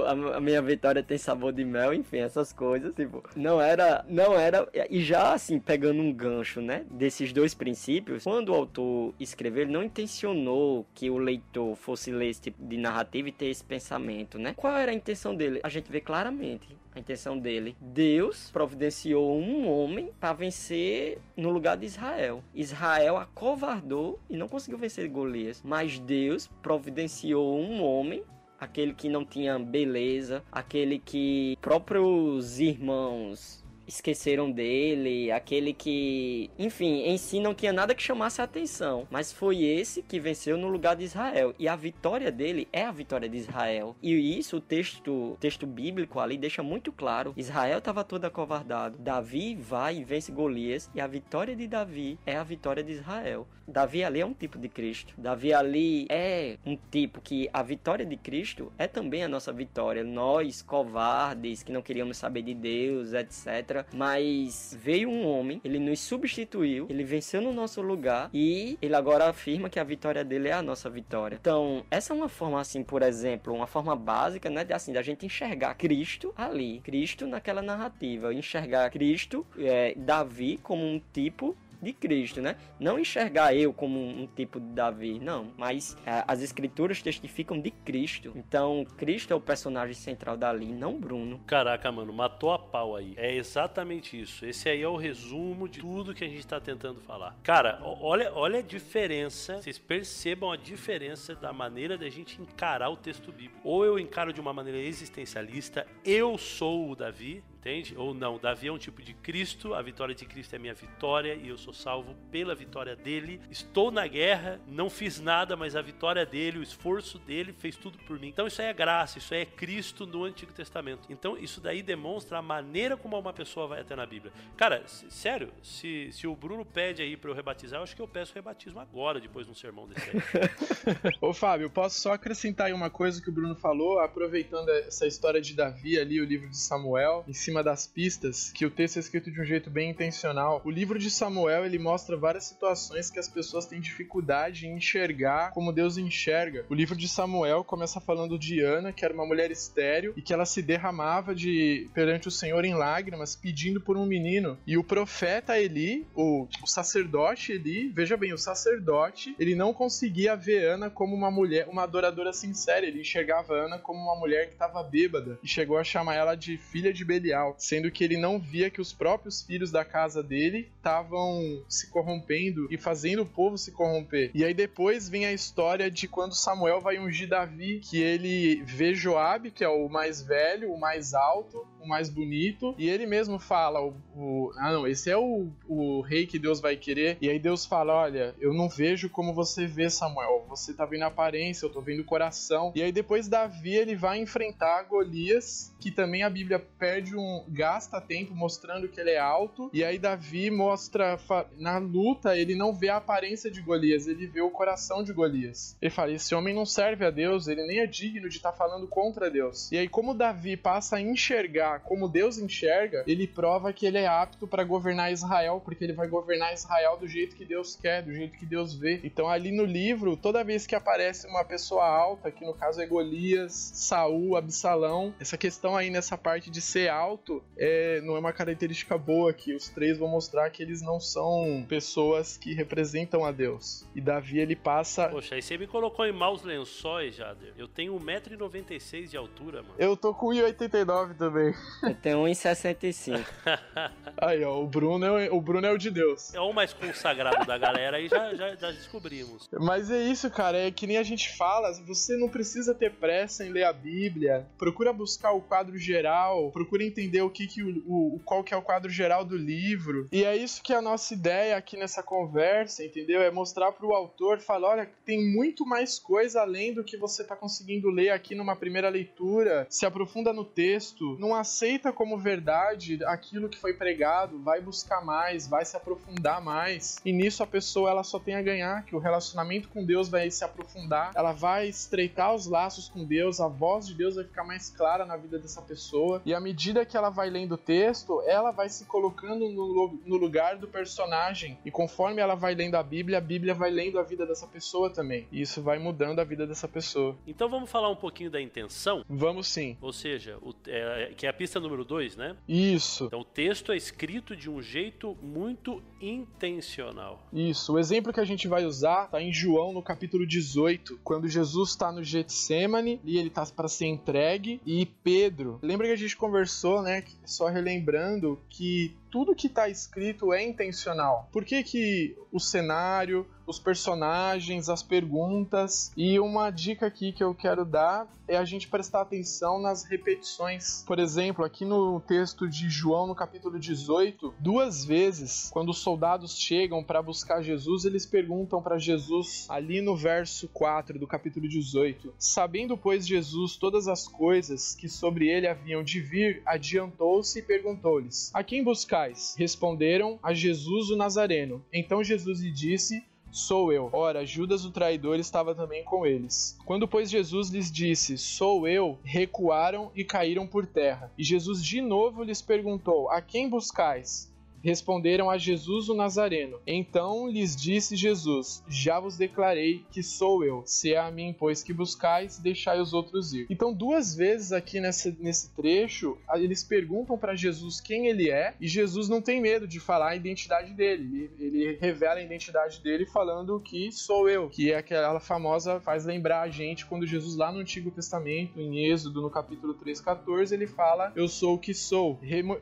a, a minha vitória tem sabor de mel, enfim, essas coisas, tipo, não era, não era, e já assim, pegando um gancho, né, desses dois princípios, quando o autor escreveu, ele não intencionou que o leitor fosse ler esse tipo de narrativa e ter esse pensamento, né? Qual era a intenção dele? A gente vê claramente a intenção dele. Deus providenciou um homem para vencer no lugar de Israel. Israel acovardou e não conseguiu vencer Golias, mas Deus providenciou um homem aquele que não tinha beleza, aquele que próprios irmãos esqueceram dele, aquele que, enfim, em si não tinha nada que chamasse a atenção, mas foi esse que venceu no lugar de Israel. E a vitória dele é a vitória de Israel. E isso o texto, texto bíblico ali deixa muito claro. Israel estava todo acovardado. Davi vai e vence Golias e a vitória de Davi é a vitória de Israel. Davi ali é um tipo de Cristo. Davi ali é um tipo que a vitória de Cristo é também a nossa vitória. Nós, covardes, que não queríamos saber de Deus, etc mas veio um homem, ele nos substituiu, ele venceu no nosso lugar e ele agora afirma que a vitória dele é a nossa vitória. Então, essa é uma forma assim, por exemplo, uma forma básica, né, de assim, da gente enxergar Cristo ali, Cristo naquela narrativa, enxergar Cristo, é, Davi como um tipo de Cristo, né? Não enxergar eu como um, tipo de Davi, não. Mas é, as escrituras testificam de Cristo. Então, Cristo é o personagem central dali, não Bruno.
Caraca, mano, matou a pau aí. É exatamente isso. Esse aí é o resumo de tudo que a gente tá tentando falar. Cara, olha, olha a diferença. Vocês percebam a diferença da maneira da gente encarar o texto bíblico. Ou eu encaro de uma maneira existencialista, eu sou o Davi, entende? Ou não, Davi é um tipo de Cristo, a vitória de Cristo é minha vitória e eu sou salvo pela vitória dele. Estou na guerra, não fiz nada, mas a vitória dele, o esforço dele fez tudo por mim. Então isso aí é graça, isso aí é Cristo no Antigo Testamento. Então isso daí demonstra a maneira como uma pessoa vai até na Bíblia. Cara, sério, se, se o Bruno pede aí para eu rebatizar, eu acho que eu peço rebatismo agora, depois de um sermão desse aí. <laughs>
Ô Fábio, posso só acrescentar aí uma coisa que o Bruno falou, aproveitando essa história de Davi ali, o livro de Samuel, em cima cima das pistas que o texto é escrito de um jeito bem intencional. O livro de Samuel ele mostra várias situações que as pessoas têm dificuldade em enxergar como Deus enxerga. O livro de Samuel começa falando de Ana, que era uma mulher estéril e que ela se derramava de perante o Senhor em lágrimas, pedindo por um menino. E o profeta Eli, o, o sacerdote Eli, veja bem, o sacerdote, ele não conseguia ver Ana como uma mulher, uma adoradora sincera. Ele enxergava Ana como uma mulher que estava bêbada e chegou a chamar ela de filha de Belial sendo que ele não via que os próprios filhos da casa dele estavam se corrompendo e fazendo o povo se corromper. E aí depois vem a história de quando Samuel vai ungir Davi, que ele vê Joabe, que é o mais velho, o mais alto, o mais bonito, e ele mesmo fala: o, o, ah, não, esse é o, o rei que Deus vai querer. E aí Deus fala: olha, eu não vejo como você vê, Samuel. Você tá vendo a aparência, eu tô vendo o coração. E aí depois Davi ele vai enfrentar Golias, que também a Bíblia perde um. Gasta tempo mostrando que ele é alto. E aí Davi mostra na luta, ele não vê a aparência de Golias, ele vê o coração de Golias. Ele fala: esse homem não serve a Deus, ele nem é digno de estar tá falando contra Deus. E aí, como Davi passa a enxergar como Deus enxerga, ele prova que ele é apto para governar Israel, porque ele vai governar Israel do jeito que Deus quer, do jeito que Deus vê. Então, ali no livro, toda vez que aparece uma pessoa alta, que no caso é Golias, Saul, Absalão, essa questão aí nessa parte de ser alto é, não é uma característica boa que os três vão mostrar que eles não são pessoas que representam a Deus. E Davi ele passa.
Poxa, aí você me colocou em maus lençóis, Jader. Eu tenho 1,96m de altura, mano.
Eu tô com 1,89 também.
Eu tenho 1,65. <laughs>
aí, ó, o Bruno, é, o Bruno é o de Deus.
É o mais consagrado da galera aí, já, já, já descobrimos.
Mas é isso, cara, é que nem a gente fala, você não precisa ter pressa em ler a Bíblia. Procura buscar o quadro geral, procura entender o que, que o, o qual que é o quadro geral do livro. E é isso que é a nossa ideia aqui nessa conversa, entendeu? É mostrar para o autor, falar, olha, tem muito mais coisa além do que você está conseguindo ler aqui numa primeira leitura. Se aprofunda no texto, não aceita como verdade aquilo que foi pregado, vai buscar mais, vai se aprofundar mais. E nisso a pessoa ela só tem a ganhar, que o relacionamento com Deus vai se aprofundar, ela vai estreitar os laços com Deus, a voz de Deus vai ficar mais clara na vida dessa pessoa. E à medida que ela vai lendo o texto, ela vai se colocando no, no lugar do personagem. E conforme ela vai lendo a Bíblia, a Bíblia vai lendo a vida dessa pessoa também. E isso vai mudando a vida dessa pessoa.
Então vamos falar um pouquinho da intenção?
Vamos sim.
Ou seja, o, é, que é a pista número 2, né?
Isso.
Então o texto é escrito de um jeito muito intencional.
Isso. O exemplo que a gente vai usar está em João no capítulo 18, quando Jesus está no Getsemane e ele está para ser entregue e Pedro. Lembra que a gente conversou, né? Só relembrando que tudo que está escrito é intencional. Por que, que o cenário, os personagens, as perguntas. E uma dica aqui que eu quero dar é a gente prestar atenção nas repetições. Por exemplo, aqui no texto de João, no capítulo 18, duas vezes, quando os soldados chegam para buscar Jesus, eles perguntam para Jesus, ali no verso 4 do capítulo 18: Sabendo, pois, Jesus todas as coisas que sobre ele haviam de vir, adiantou-se e perguntou-lhes: A quem buscais? Responderam: A Jesus o Nazareno. Então Jesus lhe disse: Sou eu. Ora, Judas o traidor estava também com eles. Quando, pois, Jesus lhes disse, Sou eu, recuaram e caíram por terra. E Jesus de novo lhes perguntou: A quem buscais? Responderam a Jesus o Nazareno. Então lhes disse Jesus: Já vos declarei que sou eu. Se é a mim, pois, que buscais, deixai os outros ir. Então, duas vezes aqui nesse, trecho, eles perguntam para Jesus quem ele é, e Jesus não tem medo de falar a identidade dele. Ele, ele revela a identidade dele falando que sou eu, que é aquela famosa, faz lembrar a gente quando Jesus, lá no Antigo Testamento, em Êxodo, no capítulo 3,14, ele fala: Eu sou o que sou,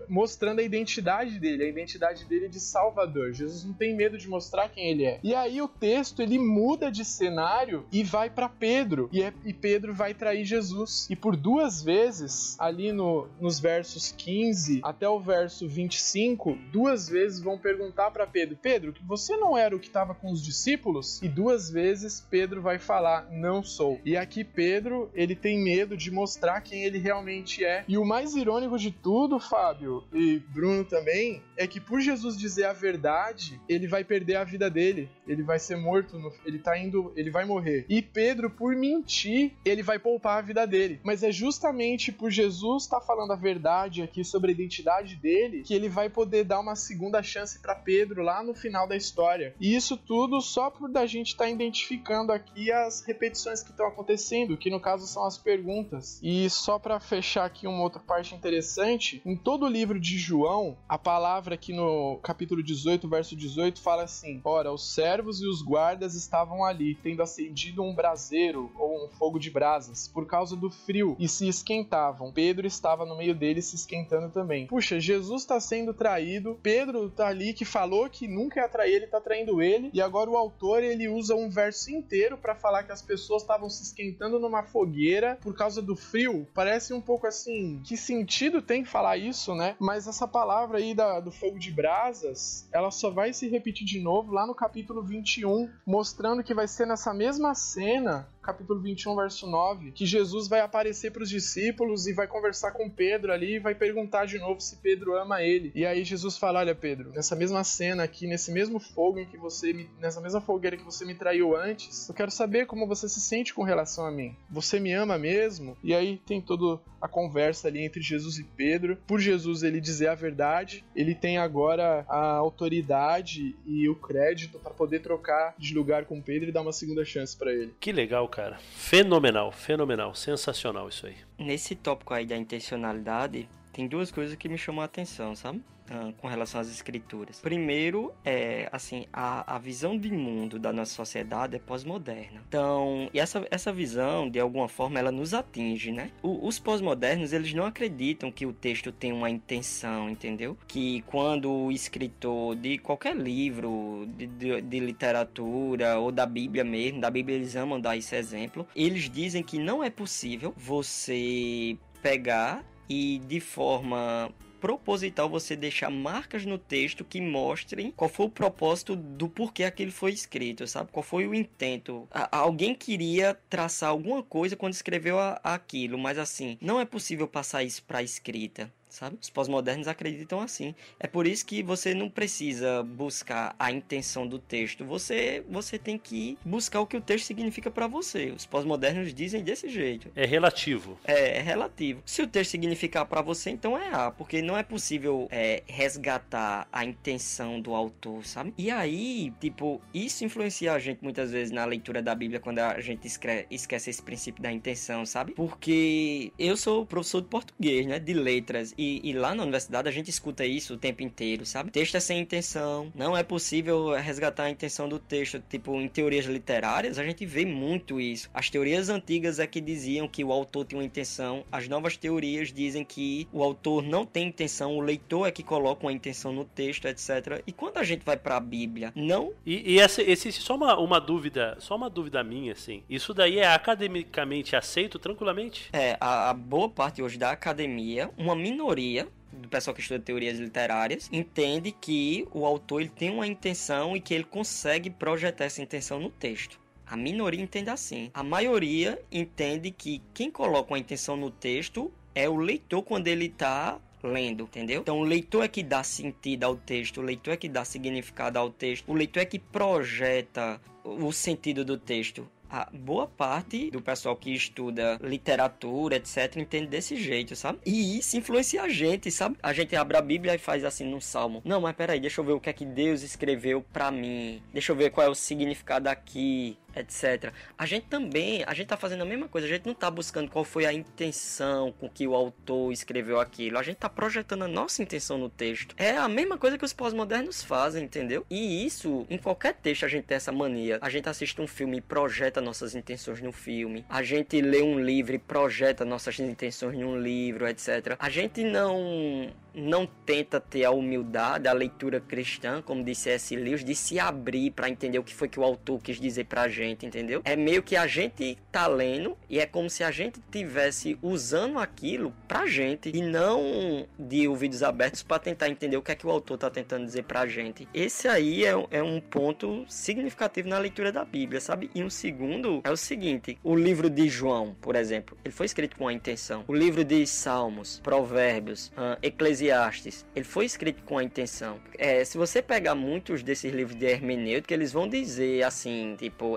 mostrando a identidade dele, a identidade identidade dele de Salvador. Jesus não tem medo de mostrar quem ele é. E aí o texto ele muda de cenário e vai para Pedro. E, é, e, Pedro vai trair Jesus. E por duas vezes, ali no, nos versos 15 até o verso 25, duas vezes vão perguntar para Pedro: Pedro, você não era o que estava com os discípulos? E duas vezes Pedro vai falar: Não sou. E aqui Pedro ele tem medo de mostrar quem ele realmente é. E o mais irônico de tudo, Fábio e Bruno também, é que por Jesus dizer a verdade, ele vai perder a vida dele. Ele vai ser morto, no, ele tá indo, ele vai morrer. E Pedro, por mentir, ele vai poupar a vida dele. Mas é justamente por Jesus estar tá falando a verdade aqui sobre a identidade dele que ele vai poder dar uma segunda chance para Pedro lá no final da história. E isso tudo só por da gente estar tá identificando aqui as repetições que estão acontecendo, que no caso são as perguntas. E só para fechar aqui uma outra parte interessante, em todo o livro de João, a palavra que no capítulo 18, verso 18, fala assim: Ora, os servos e os guardas estavam ali, tendo acendido um braseiro ou um fogo de brasas, por causa do frio, e se esquentavam. Pedro estava no meio deles se esquentando também. Puxa, Jesus está sendo traído, Pedro tá ali que falou que nunca ia trair ele, tá traindo ele, e agora o autor ele usa um verso inteiro para falar que as pessoas estavam se esquentando numa fogueira por causa do frio. Parece um pouco assim, que sentido tem falar isso, né? Mas essa palavra aí da, do fogo de brasas, ela só vai se repetir de novo lá no capítulo 21, mostrando que vai ser nessa mesma cena capítulo 21, verso 9, que Jesus vai aparecer para os discípulos e vai conversar com Pedro ali e vai perguntar de novo se Pedro ama ele. E aí Jesus fala: Olha, Pedro, nessa mesma cena aqui, nesse mesmo fogo em que você me, nessa mesma fogueira que você me traiu antes, eu quero saber como você se sente com relação a mim. Você me ama mesmo? E aí tem toda a conversa ali entre Jesus e Pedro. Por Jesus ele dizer a verdade, ele tem agora a autoridade e o crédito para poder trocar de lugar com Pedro e dar uma segunda chance para ele.
Que legal, cara. Fenomenal, fenomenal, sensacional isso aí.
Nesse tópico aí da intencionalidade, tem duas coisas que me chamam a atenção, sabe? Ah, com relação às escrituras. Primeiro, é assim, a, a visão de mundo da nossa sociedade é pós-moderna. Então, e essa, essa visão, de alguma forma, ela nos atinge, né? O, os pós-modernos, eles não acreditam que o texto tem uma intenção, entendeu? Que quando o escritor de qualquer livro, de, de, de literatura ou da Bíblia mesmo, da Bíblia eles amam dar esse exemplo, eles dizem que não é possível você pegar e de forma proposital você deixar marcas no texto que mostrem qual foi o propósito do porquê aquilo foi escrito, sabe? Qual foi o intento. A alguém queria traçar alguma coisa quando escreveu a aquilo, mas assim, não é possível passar isso para escrita sabe? Os pós-modernos acreditam assim. É por isso que você não precisa buscar a intenção do texto. Você você tem que buscar o que o texto significa para você. Os pós-modernos dizem desse jeito.
É relativo.
É, é relativo. Se o texto significar para você, então é A, porque não é possível é, resgatar a intenção do autor, sabe? E aí, tipo, isso influencia a gente muitas vezes na leitura da Bíblia quando a gente esquece esse princípio da intenção, sabe? Porque eu sou professor de português, né? De letras. E, e, lá na universidade a gente escuta isso o tempo inteiro, sabe? Texto é sem intenção, não é possível resgatar a intenção do texto. Tipo, em teorias literárias a gente vê muito isso. As teorias antigas é que diziam que o autor tinha uma intenção, as novas teorias dizem que o autor não tem intenção, o leitor é que coloca uma intenção no texto, etc. E quando a gente vai para a Bíblia, não.
E, e essa, esse, só uma, uma dúvida, só uma dúvida minha, assim. Isso daí é academicamente aceito tranquilamente?
É, a, a boa parte hoje da academia, uma minoria minoria do pessoal que estuda teorias literárias entende que o autor ele tem uma intenção e que ele consegue projetar essa intenção no texto. A minoria entende assim. A maioria entende que quem coloca uma intenção no texto é o leitor quando ele está lendo, entendeu? Então o leitor é que dá sentido ao texto, o leitor é que dá significado ao texto, o leitor é que projeta o sentido do texto a boa parte do pessoal que estuda literatura, etc, entende desse jeito, sabe? E isso influencia a gente, sabe? A gente abre a Bíblia e faz assim num salmo. Não, mas peraí, deixa eu ver o que é que Deus escreveu para mim. Deixa eu ver qual é o significado aqui etc. A gente também, a gente tá fazendo a mesma coisa, a gente não tá buscando qual foi a intenção com que o autor escreveu aquilo, a gente tá projetando a nossa intenção no texto. É a mesma coisa que os pós-modernos fazem, entendeu? E isso, em qualquer texto a gente tem essa mania. A gente assiste um filme e projeta nossas intenções no filme. A gente lê um livro e projeta nossas intenções num livro, etc. A gente não não tenta ter a humildade, a leitura cristã, como disse S. Lewis, de se abrir para entender o que foi que o autor quis dizer pra gente, entendeu? É meio que a gente tá lendo e é como se a gente tivesse usando aquilo pra gente e não de ouvidos abertos para tentar entender o que é que o autor tá tentando dizer pra gente. Esse aí é, é um ponto significativo na leitura da Bíblia, sabe? E um segundo é o seguinte: o livro de João, por exemplo, ele foi escrito com a intenção. O livro de Salmos, Provérbios, uh, Eclesiastes ele foi escrito com a intenção. É, se você pegar muitos desses livros de hermenêutica, eles vão dizer assim, tipo,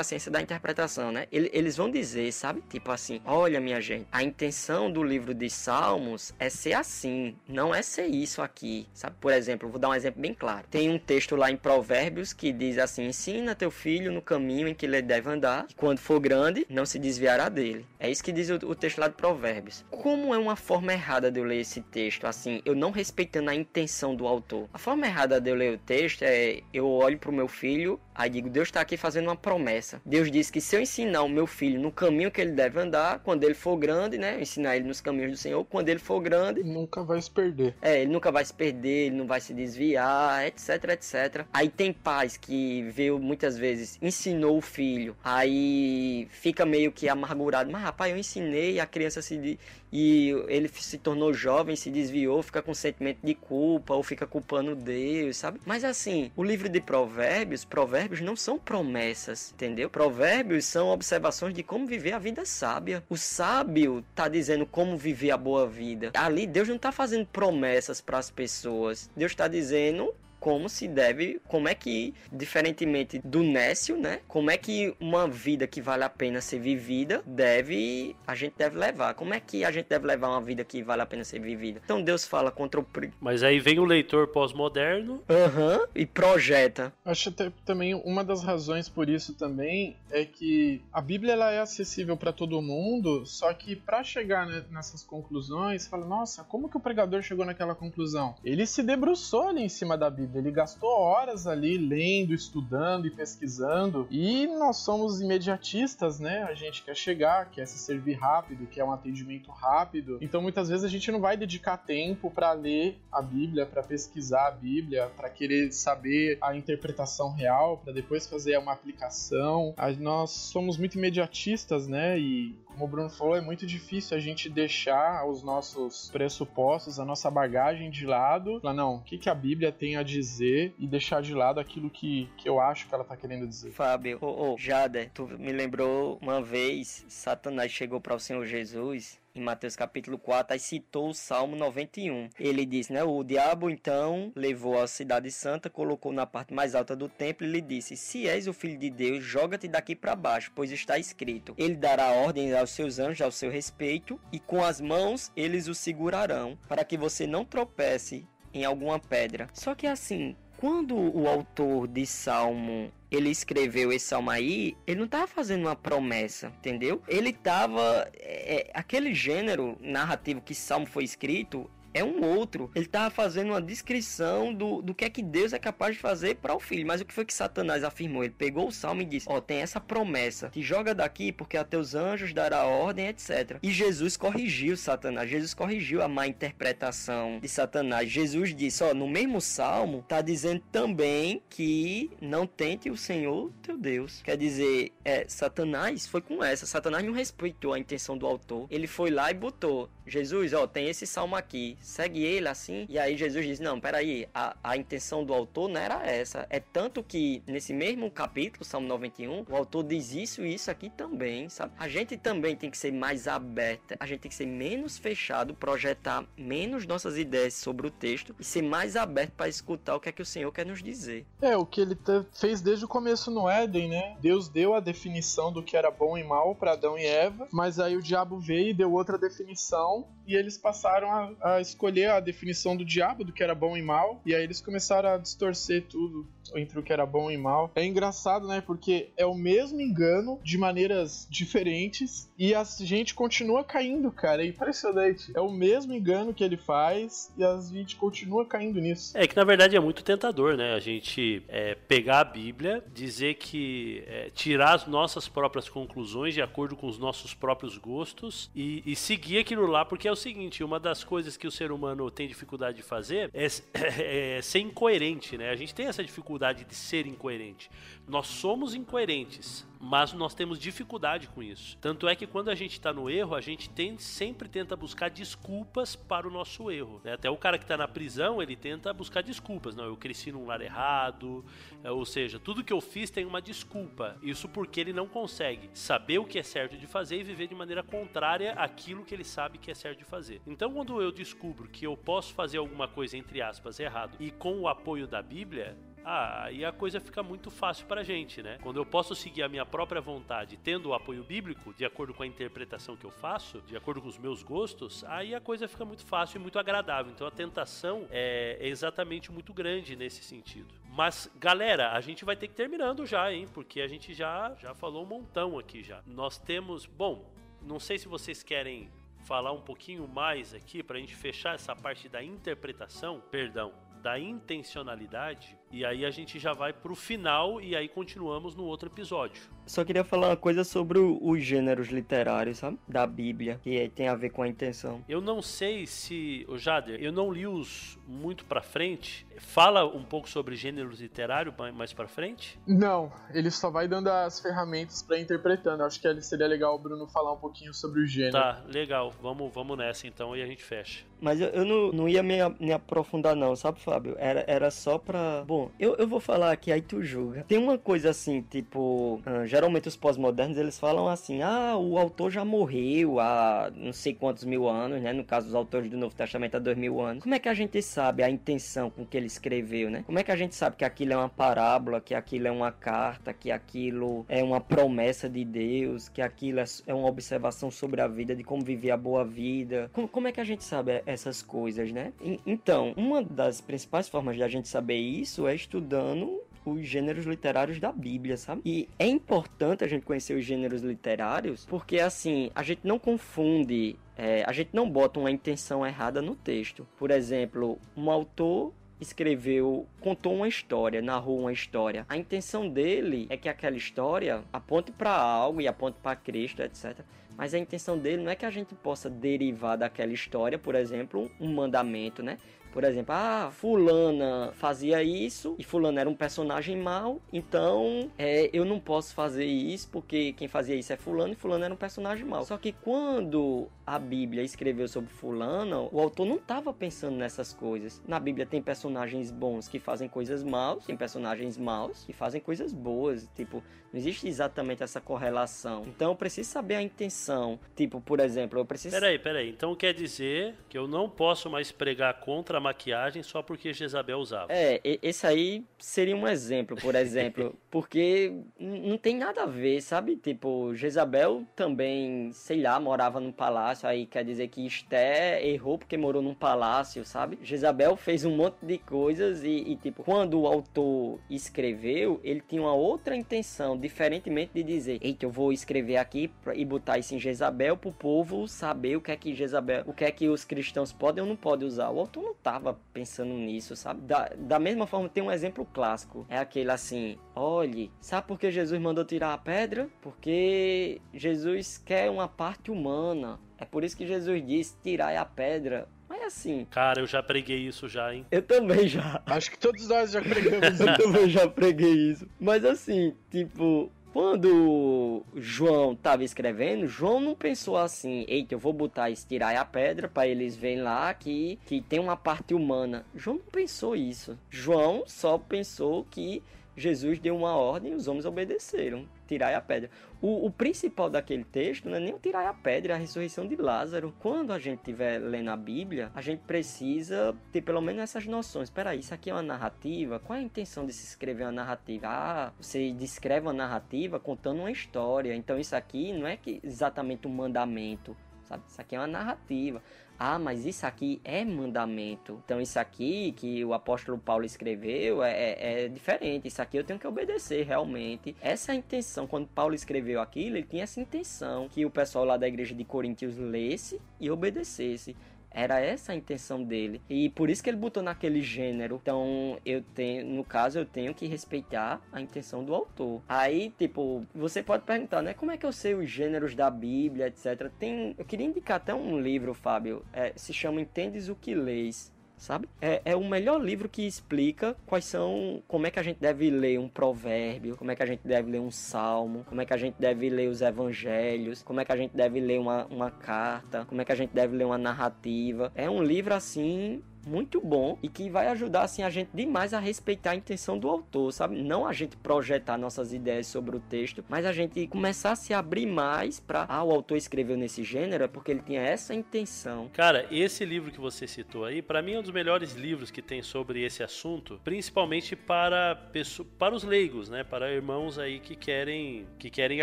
a ciência da interpretação, né? Eles vão dizer, sabe? Tipo assim, olha, minha gente, a intenção do livro de Salmos é ser assim, não é ser isso aqui, sabe? Por exemplo, vou dar um exemplo bem claro. Tem um texto lá em Provérbios que diz assim: ensina teu filho no caminho em que ele deve andar, e quando for grande, não se desviará dele. É isso que diz o, o texto lá de Provérbios. Como é uma forma errada de eu ler esse texto, assim, eu não respeitando a intenção do autor? A forma errada de eu ler o texto é eu olho pro meu filho, aí digo, Deus está aqui fazendo uma promessa. Deus diz que se eu ensinar o meu filho no caminho que ele deve andar, quando ele for grande, né? Ensinar ele nos caminhos do Senhor, quando ele for grande.
Nunca vai se perder.
É, ele nunca vai se perder, ele não vai se desviar, etc, etc. Aí tem pais que veio muitas vezes, ensinou o filho, aí fica meio que amargurado. Mas rapaz, eu ensinei, a criança se e ele se tornou jovem, se desviou, fica com sentimento de culpa ou fica culpando Deus, sabe? Mas assim, o livro de Provérbios, Provérbios não são promessas, entendeu? Provérbios são observações de como viver a vida sábia. O sábio tá dizendo como viver a boa vida. Ali Deus não tá fazendo promessas para as pessoas. Deus está dizendo como se deve, como é que, diferentemente do Nécio, né? Como é que uma vida que vale a pena ser vivida deve, a gente deve levar. Como é que a gente deve levar uma vida que vale a pena ser vivida? Então Deus fala contra o.
Mas aí vem o leitor pós-moderno.
Aham, uhum, e projeta.
Acho até também uma das razões por isso também é que a Bíblia ela é acessível para todo mundo, só que para chegar nessas conclusões, fala, nossa, como que o pregador chegou naquela conclusão? Ele se debruçou ali em cima da Bíblia ele gastou horas ali lendo, estudando e pesquisando. E nós somos imediatistas, né? A gente quer chegar, quer se servir rápido, quer um atendimento rápido. Então muitas vezes a gente não vai dedicar tempo para ler a Bíblia, para pesquisar a Bíblia, para querer saber a interpretação real, para depois fazer uma aplicação. Nós somos muito imediatistas, né? E como o Bruno falou, é muito difícil a gente deixar os nossos pressupostos, a nossa bagagem de lado. Falar, não, o que, que a Bíblia tem a dizer e deixar de lado aquilo que, que eu acho que ela tá querendo dizer.
Fábio, ô, oh, oh, Jader, tu me lembrou uma vez, Satanás chegou para o Senhor Jesus em Mateus capítulo 4, aí citou o Salmo 91. Ele diz, né, o diabo então levou a cidade santa, colocou na parte mais alta do templo e lhe disse: "Se és o filho de Deus, joga-te daqui para baixo, pois está escrito: Ele dará ordem aos seus anjos ao seu respeito, e com as mãos eles o segurarão, para que você não tropece em alguma pedra". Só que assim, quando o autor de Salmo ele escreveu esse salmo aí, ele não estava fazendo uma promessa, entendeu? Ele estava é, é, aquele gênero narrativo que salmo foi escrito é um outro. Ele estava fazendo uma descrição do, do que é que Deus é capaz de fazer para o filho. Mas o que foi que Satanás afirmou? Ele pegou o salmo e disse: Ó, oh, tem essa promessa, te joga daqui porque a teus anjos dará ordem, etc. E Jesus corrigiu Satanás. Jesus corrigiu a má interpretação de Satanás. Jesus disse: Ó, oh, no mesmo salmo, tá dizendo também que não tente o Senhor teu Deus. Quer dizer, é, Satanás foi com essa. Satanás não respeitou a intenção do autor. Ele foi lá e botou: Jesus, ó, tem esse salmo aqui segue ele assim. E aí Jesus diz: Não, peraí, a, a intenção do autor não era essa. É tanto que nesse mesmo capítulo, Salmo 91, o autor diz isso e isso aqui também, sabe? A gente também tem que ser mais aberta, a gente tem que ser menos fechado, projetar menos nossas ideias sobre o texto e ser mais aberto para escutar o que é que o Senhor quer nos dizer.
É, o que ele fez desde o começo no Éden, né? Deus deu a definição do que era bom e mal para Adão e Eva, mas aí o diabo veio e deu outra definição e eles passaram a, a escolher a definição do diabo, do que era bom e mal, e aí eles começaram a distorcer tudo entre o que era bom e mal. É engraçado, né? Porque é o mesmo engano de maneiras diferentes e a gente continua caindo, cara. É impressionante. É o mesmo engano que ele faz e a gente continua caindo nisso.
É que na verdade é muito tentador, né? A gente é, pegar a Bíblia, dizer que é, tirar as nossas próprias conclusões de acordo com os nossos próprios gostos e, e seguir aquilo lá, porque é o seguinte: uma das coisas que o ser humano tem dificuldade de fazer é, <laughs> é, é ser incoerente, né? A gente tem essa dificuldade de ser incoerente. Nós somos incoerentes, mas nós temos dificuldade com isso. Tanto é que quando a gente está no erro, a gente tem, sempre tenta buscar desculpas para o nosso erro. Né? Até o cara que está na prisão, ele tenta buscar desculpas. Não, eu cresci num lar errado, é, ou seja, tudo que eu fiz tem uma desculpa. Isso porque ele não consegue saber o que é certo de fazer e viver de maneira contrária àquilo que ele sabe que é certo de fazer. Então, quando eu descubro que eu posso fazer alguma coisa entre aspas errado e com o apoio da Bíblia, ah, aí a coisa fica muito fácil pra gente, né? Quando eu posso seguir a minha própria vontade, tendo o apoio bíblico, de acordo com a interpretação que eu faço, de acordo com os meus gostos, aí a coisa fica muito fácil e muito agradável. Então a tentação é, é exatamente muito grande nesse sentido. Mas, galera, a gente vai ter que terminando já, hein? Porque a gente já, já falou um montão aqui já. Nós temos. Bom, não sei se vocês querem falar um pouquinho mais aqui para a gente fechar essa parte da interpretação, perdão, da intencionalidade, e aí a gente já vai pro final e aí continuamos no outro episódio.
Só queria falar uma coisa sobre os gêneros literários, sabe? Da Bíblia, que tem a ver com a intenção.
Eu não sei se, o Jader, eu não li os muito para frente. Fala um pouco sobre gêneros literários mais para frente?
Não, ele só vai dando as ferramentas para interpretando. Acho que seria legal o Bruno falar um pouquinho sobre o gênero.
Tá, legal. Vamos, vamos nessa então e a gente fecha.
Mas eu, eu não, não ia me, me aprofundar não, sabe, Fábio? Era, era só pra... Bom, eu, eu vou falar aqui, aí tu julga. Tem uma coisa assim, tipo... Uh, geralmente os pós-modernos, eles falam assim, ah, o autor já morreu há não sei quantos mil anos, né? No caso, os autores do Novo Testamento há dois mil anos. Como é que a gente sabe a intenção com que ele escreveu, né? Como é que a gente sabe que aquilo é uma parábola, que aquilo é uma carta, que aquilo é uma promessa de Deus, que aquilo é, é uma observação sobre a vida, de como viver a boa vida? Como, como é que a gente sabe essas coisas, né? Então, uma das principais formas de a gente saber isso é estudando os gêneros literários da Bíblia, sabe? E é importante a gente conhecer os gêneros literários, porque assim, a gente não confunde, é, a gente não bota uma intenção errada no texto. Por exemplo, um autor escreveu, contou uma história, narrou uma história. A intenção dele é que aquela história aponte para algo e aponte para Cristo, etc. Mas a intenção dele não é que a gente possa derivar daquela história, por exemplo, um mandamento, né? Por exemplo, ah, fulana fazia isso e fulana era um personagem mau, então é, eu não posso fazer isso porque quem fazia isso é fulano e fulano era um personagem mau. Só que quando a Bíblia escreveu sobre fulano, o autor não estava pensando nessas coisas. Na Bíblia tem personagens bons que fazem coisas maus, tem personagens maus que fazem coisas boas. Tipo, não existe exatamente essa correlação. Então eu preciso saber a intenção. Tipo, por exemplo, eu preciso.
Peraí, peraí. Então quer dizer que eu não posso mais pregar contra maquiagem só porque Jezabel usava.
É, esse aí seria um exemplo, por exemplo. <laughs> porque não tem nada a ver, sabe? Tipo, Jezabel também, sei lá, morava num palácio. Aí quer dizer que Esté errou porque morou num palácio, sabe? Jezabel fez um monte de coisas e, e tipo, quando o autor escreveu, ele tinha uma outra intenção diferentemente de dizer, eita, eu vou escrever aqui e botar isso em Jezabel pro povo saber o que é que Jezabel, o que é que os cristãos podem ou não podem usar. O autor não tava pensando nisso, sabe? Da, da mesma forma, tem um exemplo clássico. É aquele assim, olhe, sabe por que Jesus mandou tirar a pedra? Porque Jesus quer uma parte humana. É por isso que Jesus disse, tirai a pedra mas assim.
Cara, eu já preguei isso já, hein?
Eu também já.
Acho que todos nós já pregamos <laughs>
isso. eu também já preguei isso. Mas assim, tipo, quando João estava escrevendo, João não pensou assim: eita, eu vou botar estirar a pedra para eles verem lá que, que tem uma parte humana. João não pensou isso. João só pensou que Jesus deu uma ordem e os homens obedeceram. Tirai a pedra. O, o, principal daquele texto não é nem o tirar a pedra, é a ressurreição de Lázaro. Quando a gente estiver lendo a Bíblia, a gente precisa ter pelo menos essas noções. Espera isso aqui é uma narrativa? Qual é a intenção de se escrever uma narrativa? Ah, você descreve uma narrativa contando uma história. Então isso aqui não é que exatamente um mandamento. Sabe? Isso aqui é uma narrativa ah, mas isso aqui é mandamento. Então isso aqui que o apóstolo Paulo escreveu é, é, é, diferente. Isso aqui eu tenho que obedecer realmente. Essa é a intenção. Quando Paulo escreveu aquilo, ele tinha essa intenção que o pessoal lá da igreja de Coríntios lesse e obedecesse. Era essa a intenção dele. E por isso que ele botou naquele gênero. Então, eu tenho, no caso, eu tenho que respeitar a intenção do autor. Aí, tipo, você pode perguntar, né? Como é que eu sei os gêneros da Bíblia, etc. Tem, eu queria indicar até um livro, Fábio. É, se chama Entendes o que Leis sabe? É, é o melhor livro que explica quais são, como é que a gente deve ler um provérbio, como é que a gente deve ler um salmo, como é que a gente deve ler os evangelhos, como é que a gente deve ler uma, uma carta, como é que a gente deve ler uma narrativa. É um livro assim muito bom e que vai ajudar assim a gente demais a respeitar a intenção do autor, sabe? Não a gente projetar nossas ideias sobre o texto, mas a gente começar a se abrir mais para ah, o autor escreveu nesse gênero é porque ele tinha essa intenção.
Cara, esse livro que você citou aí, para mim é um dos melhores livros que tem sobre esse assunto, principalmente para para os leigos, né? Para irmãos aí que querem que querem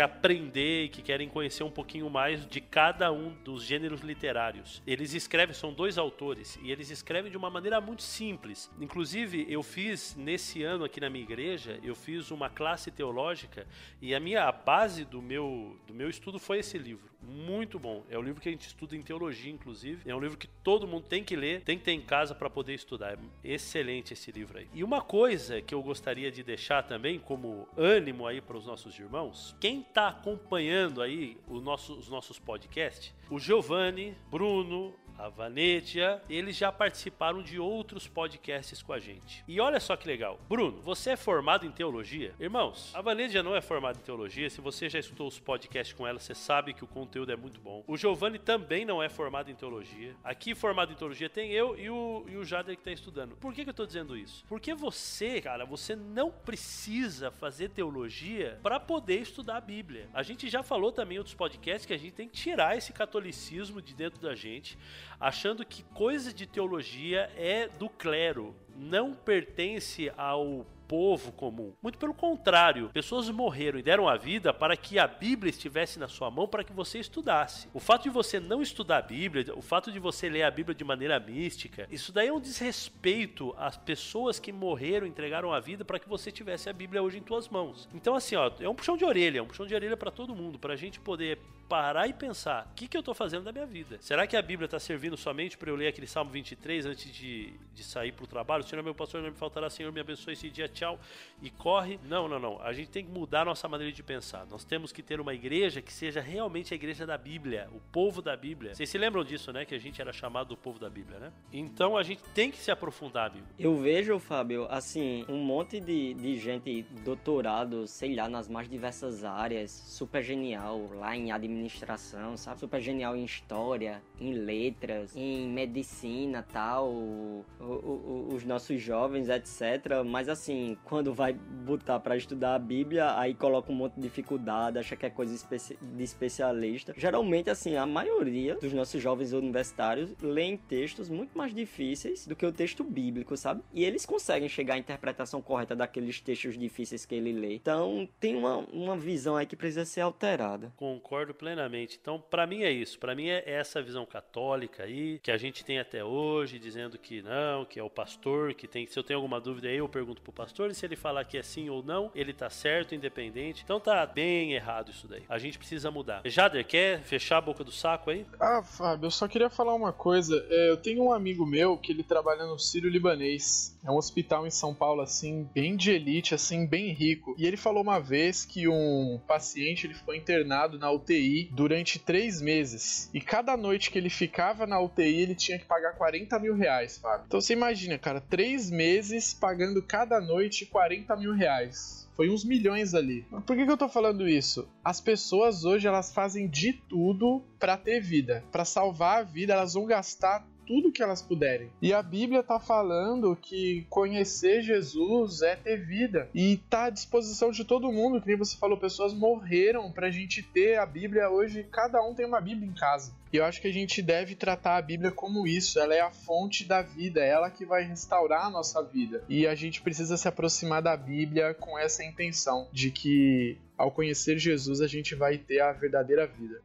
aprender e que querem conhecer um pouquinho mais de cada um dos gêneros literários. Eles escrevem, são dois autores e eles escrevem de uma maneira muito simples. Inclusive, eu fiz nesse ano aqui na minha igreja, eu fiz uma classe teológica e a minha a base do meu do meu estudo foi esse livro. Muito bom. É um livro que a gente estuda em teologia, inclusive. É um livro que todo mundo tem que ler, tem que ter em casa para poder estudar. É excelente esse livro aí. E uma coisa que eu gostaria de deixar também como ânimo aí para os nossos irmãos, quem está acompanhando aí nosso, os nossos podcasts, o Giovanni, Bruno, a Vanetia, eles já participaram de outros podcasts com a gente. E olha só que legal. Bruno, você é formado em teologia? Irmãos, a Vanetia não é formada em teologia. Se você já escutou os podcasts com ela, você sabe que o conteúdo é muito bom. O Giovanni também não é formado em teologia. Aqui, formado em teologia, tem eu e o, e o Jader que está estudando. Por que, que eu estou dizendo isso? Porque você, cara, você não precisa fazer teologia para poder estudar a Bíblia. A gente já falou também em outros podcasts que a gente tem que tirar esse catolicismo de dentro da gente achando que coisa de teologia é do clero, não pertence ao povo comum. Muito pelo contrário, pessoas morreram e deram a vida para que a Bíblia estivesse na sua mão para que você estudasse. O fato de você não estudar a Bíblia, o fato de você ler a Bíblia de maneira mística, isso daí é um desrespeito às pessoas que morreram, entregaram a vida para que você tivesse a Bíblia hoje em suas mãos. Então assim, ó, é um puxão de orelha, é um puxão de orelha para todo mundo, para a gente poder parar e pensar: o que, que eu estou fazendo da minha vida? Será que a Bíblia está servindo somente para eu ler aquele Salmo 23 antes de, de sair para o trabalho? Senhor, meu pastor, não me faltará, Senhor, me abençoe esse dia, tchau, e corre? Não, não, não. A gente tem que mudar a nossa maneira de pensar. Nós temos que ter uma igreja que seja realmente a igreja da Bíblia, o povo da Bíblia. Vocês se lembram disso, né? Que a gente era chamado do povo da Bíblia, né? Então a gente tem que se aprofundar, Bíblia.
Eu vejo, Fábio, assim, um monte de, de gente doutorado, sei lá, nas mais diversas áreas, super genial, lá em administração administração, sabe? Super genial em história, em letras, em medicina tal, o, o, os nossos jovens, etc. Mas assim, quando vai botar para estudar a Bíblia, aí coloca um monte de dificuldade, acha que é coisa de especialista. Geralmente, assim, a maioria dos nossos jovens universitários leem textos muito mais difíceis do que o texto bíblico, sabe? E eles conseguem chegar à interpretação correta daqueles textos difíceis que ele lê. Então, tem uma, uma visão aí que precisa ser alterada.
Concordo plenamente. Então, para mim é isso. Para mim é essa visão católica aí que a gente tem até hoje, dizendo que não, que é o pastor que tem. Se eu tenho alguma dúvida aí, eu pergunto pro pastor e se ele falar que é sim ou não, ele tá certo, independente. Então tá bem errado isso daí. A gente precisa mudar. Jader, quer fechar a boca do saco aí?
Ah, Fábio, eu só queria falar uma coisa. É, eu tenho um amigo meu que ele trabalha no Sírio Libanês. É um hospital em São Paulo, assim, bem de elite, assim, bem rico. E ele falou uma vez que um paciente ele foi internado na UTI durante três meses. E cada noite que ele ficava na UTI, ele tinha que pagar 40 mil reais, Fábio. Então você imagina, cara, três meses pagando cada noite 40 mil reais. Foi uns milhões ali. Por que, que eu tô falando isso? As pessoas hoje elas fazem de tudo para ter vida, para salvar a vida, elas vão gastar tudo que elas puderem. E a Bíblia está falando que conhecer Jesus é ter vida e está à disposição de todo mundo. Que nem você falou, pessoas morreram para a gente ter a Bíblia hoje. Cada um tem uma Bíblia em casa. E eu acho que a gente deve tratar a Bíblia como isso. Ela é a fonte da vida, é ela que vai restaurar a nossa vida. E a gente precisa se aproximar da Bíblia com essa intenção de que ao conhecer Jesus a gente vai ter a verdadeira vida.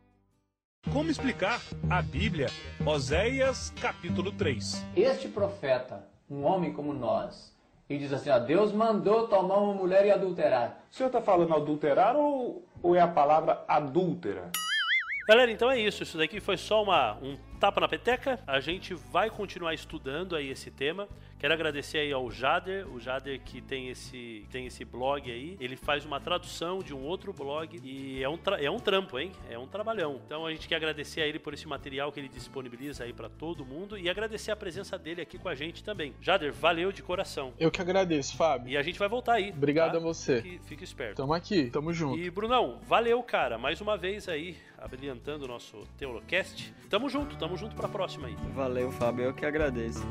Como explicar a Bíblia? Oséias capítulo 3.
Este profeta, um homem como nós, e diz assim: ó, Deus mandou tomar uma mulher e adulterar.
O senhor está falando adulterar ou, ou é a palavra adúltera?
Galera, então é isso. Isso daqui foi só uma, um tapa na peteca. A gente vai continuar estudando aí esse tema. Quero agradecer aí ao Jader, o Jader que tem esse, tem esse blog aí. Ele faz uma tradução de um outro blog e é um, é um trampo, hein? É um trabalhão. Então a gente quer agradecer a ele por esse material que ele disponibiliza aí para todo mundo e agradecer a presença dele aqui com a gente também. Jader, valeu de coração.
Eu que agradeço, Fábio.
E a gente vai voltar aí.
Obrigado
tá?
a você.
Fique, fique esperto.
Tamo aqui, tamo junto.
E Brunão, valeu, cara. Mais uma vez aí, abrilhantando o nosso Teolocast. Tamo junto, tamo junto pra próxima aí.
Valeu, Fábio. Eu que agradeço.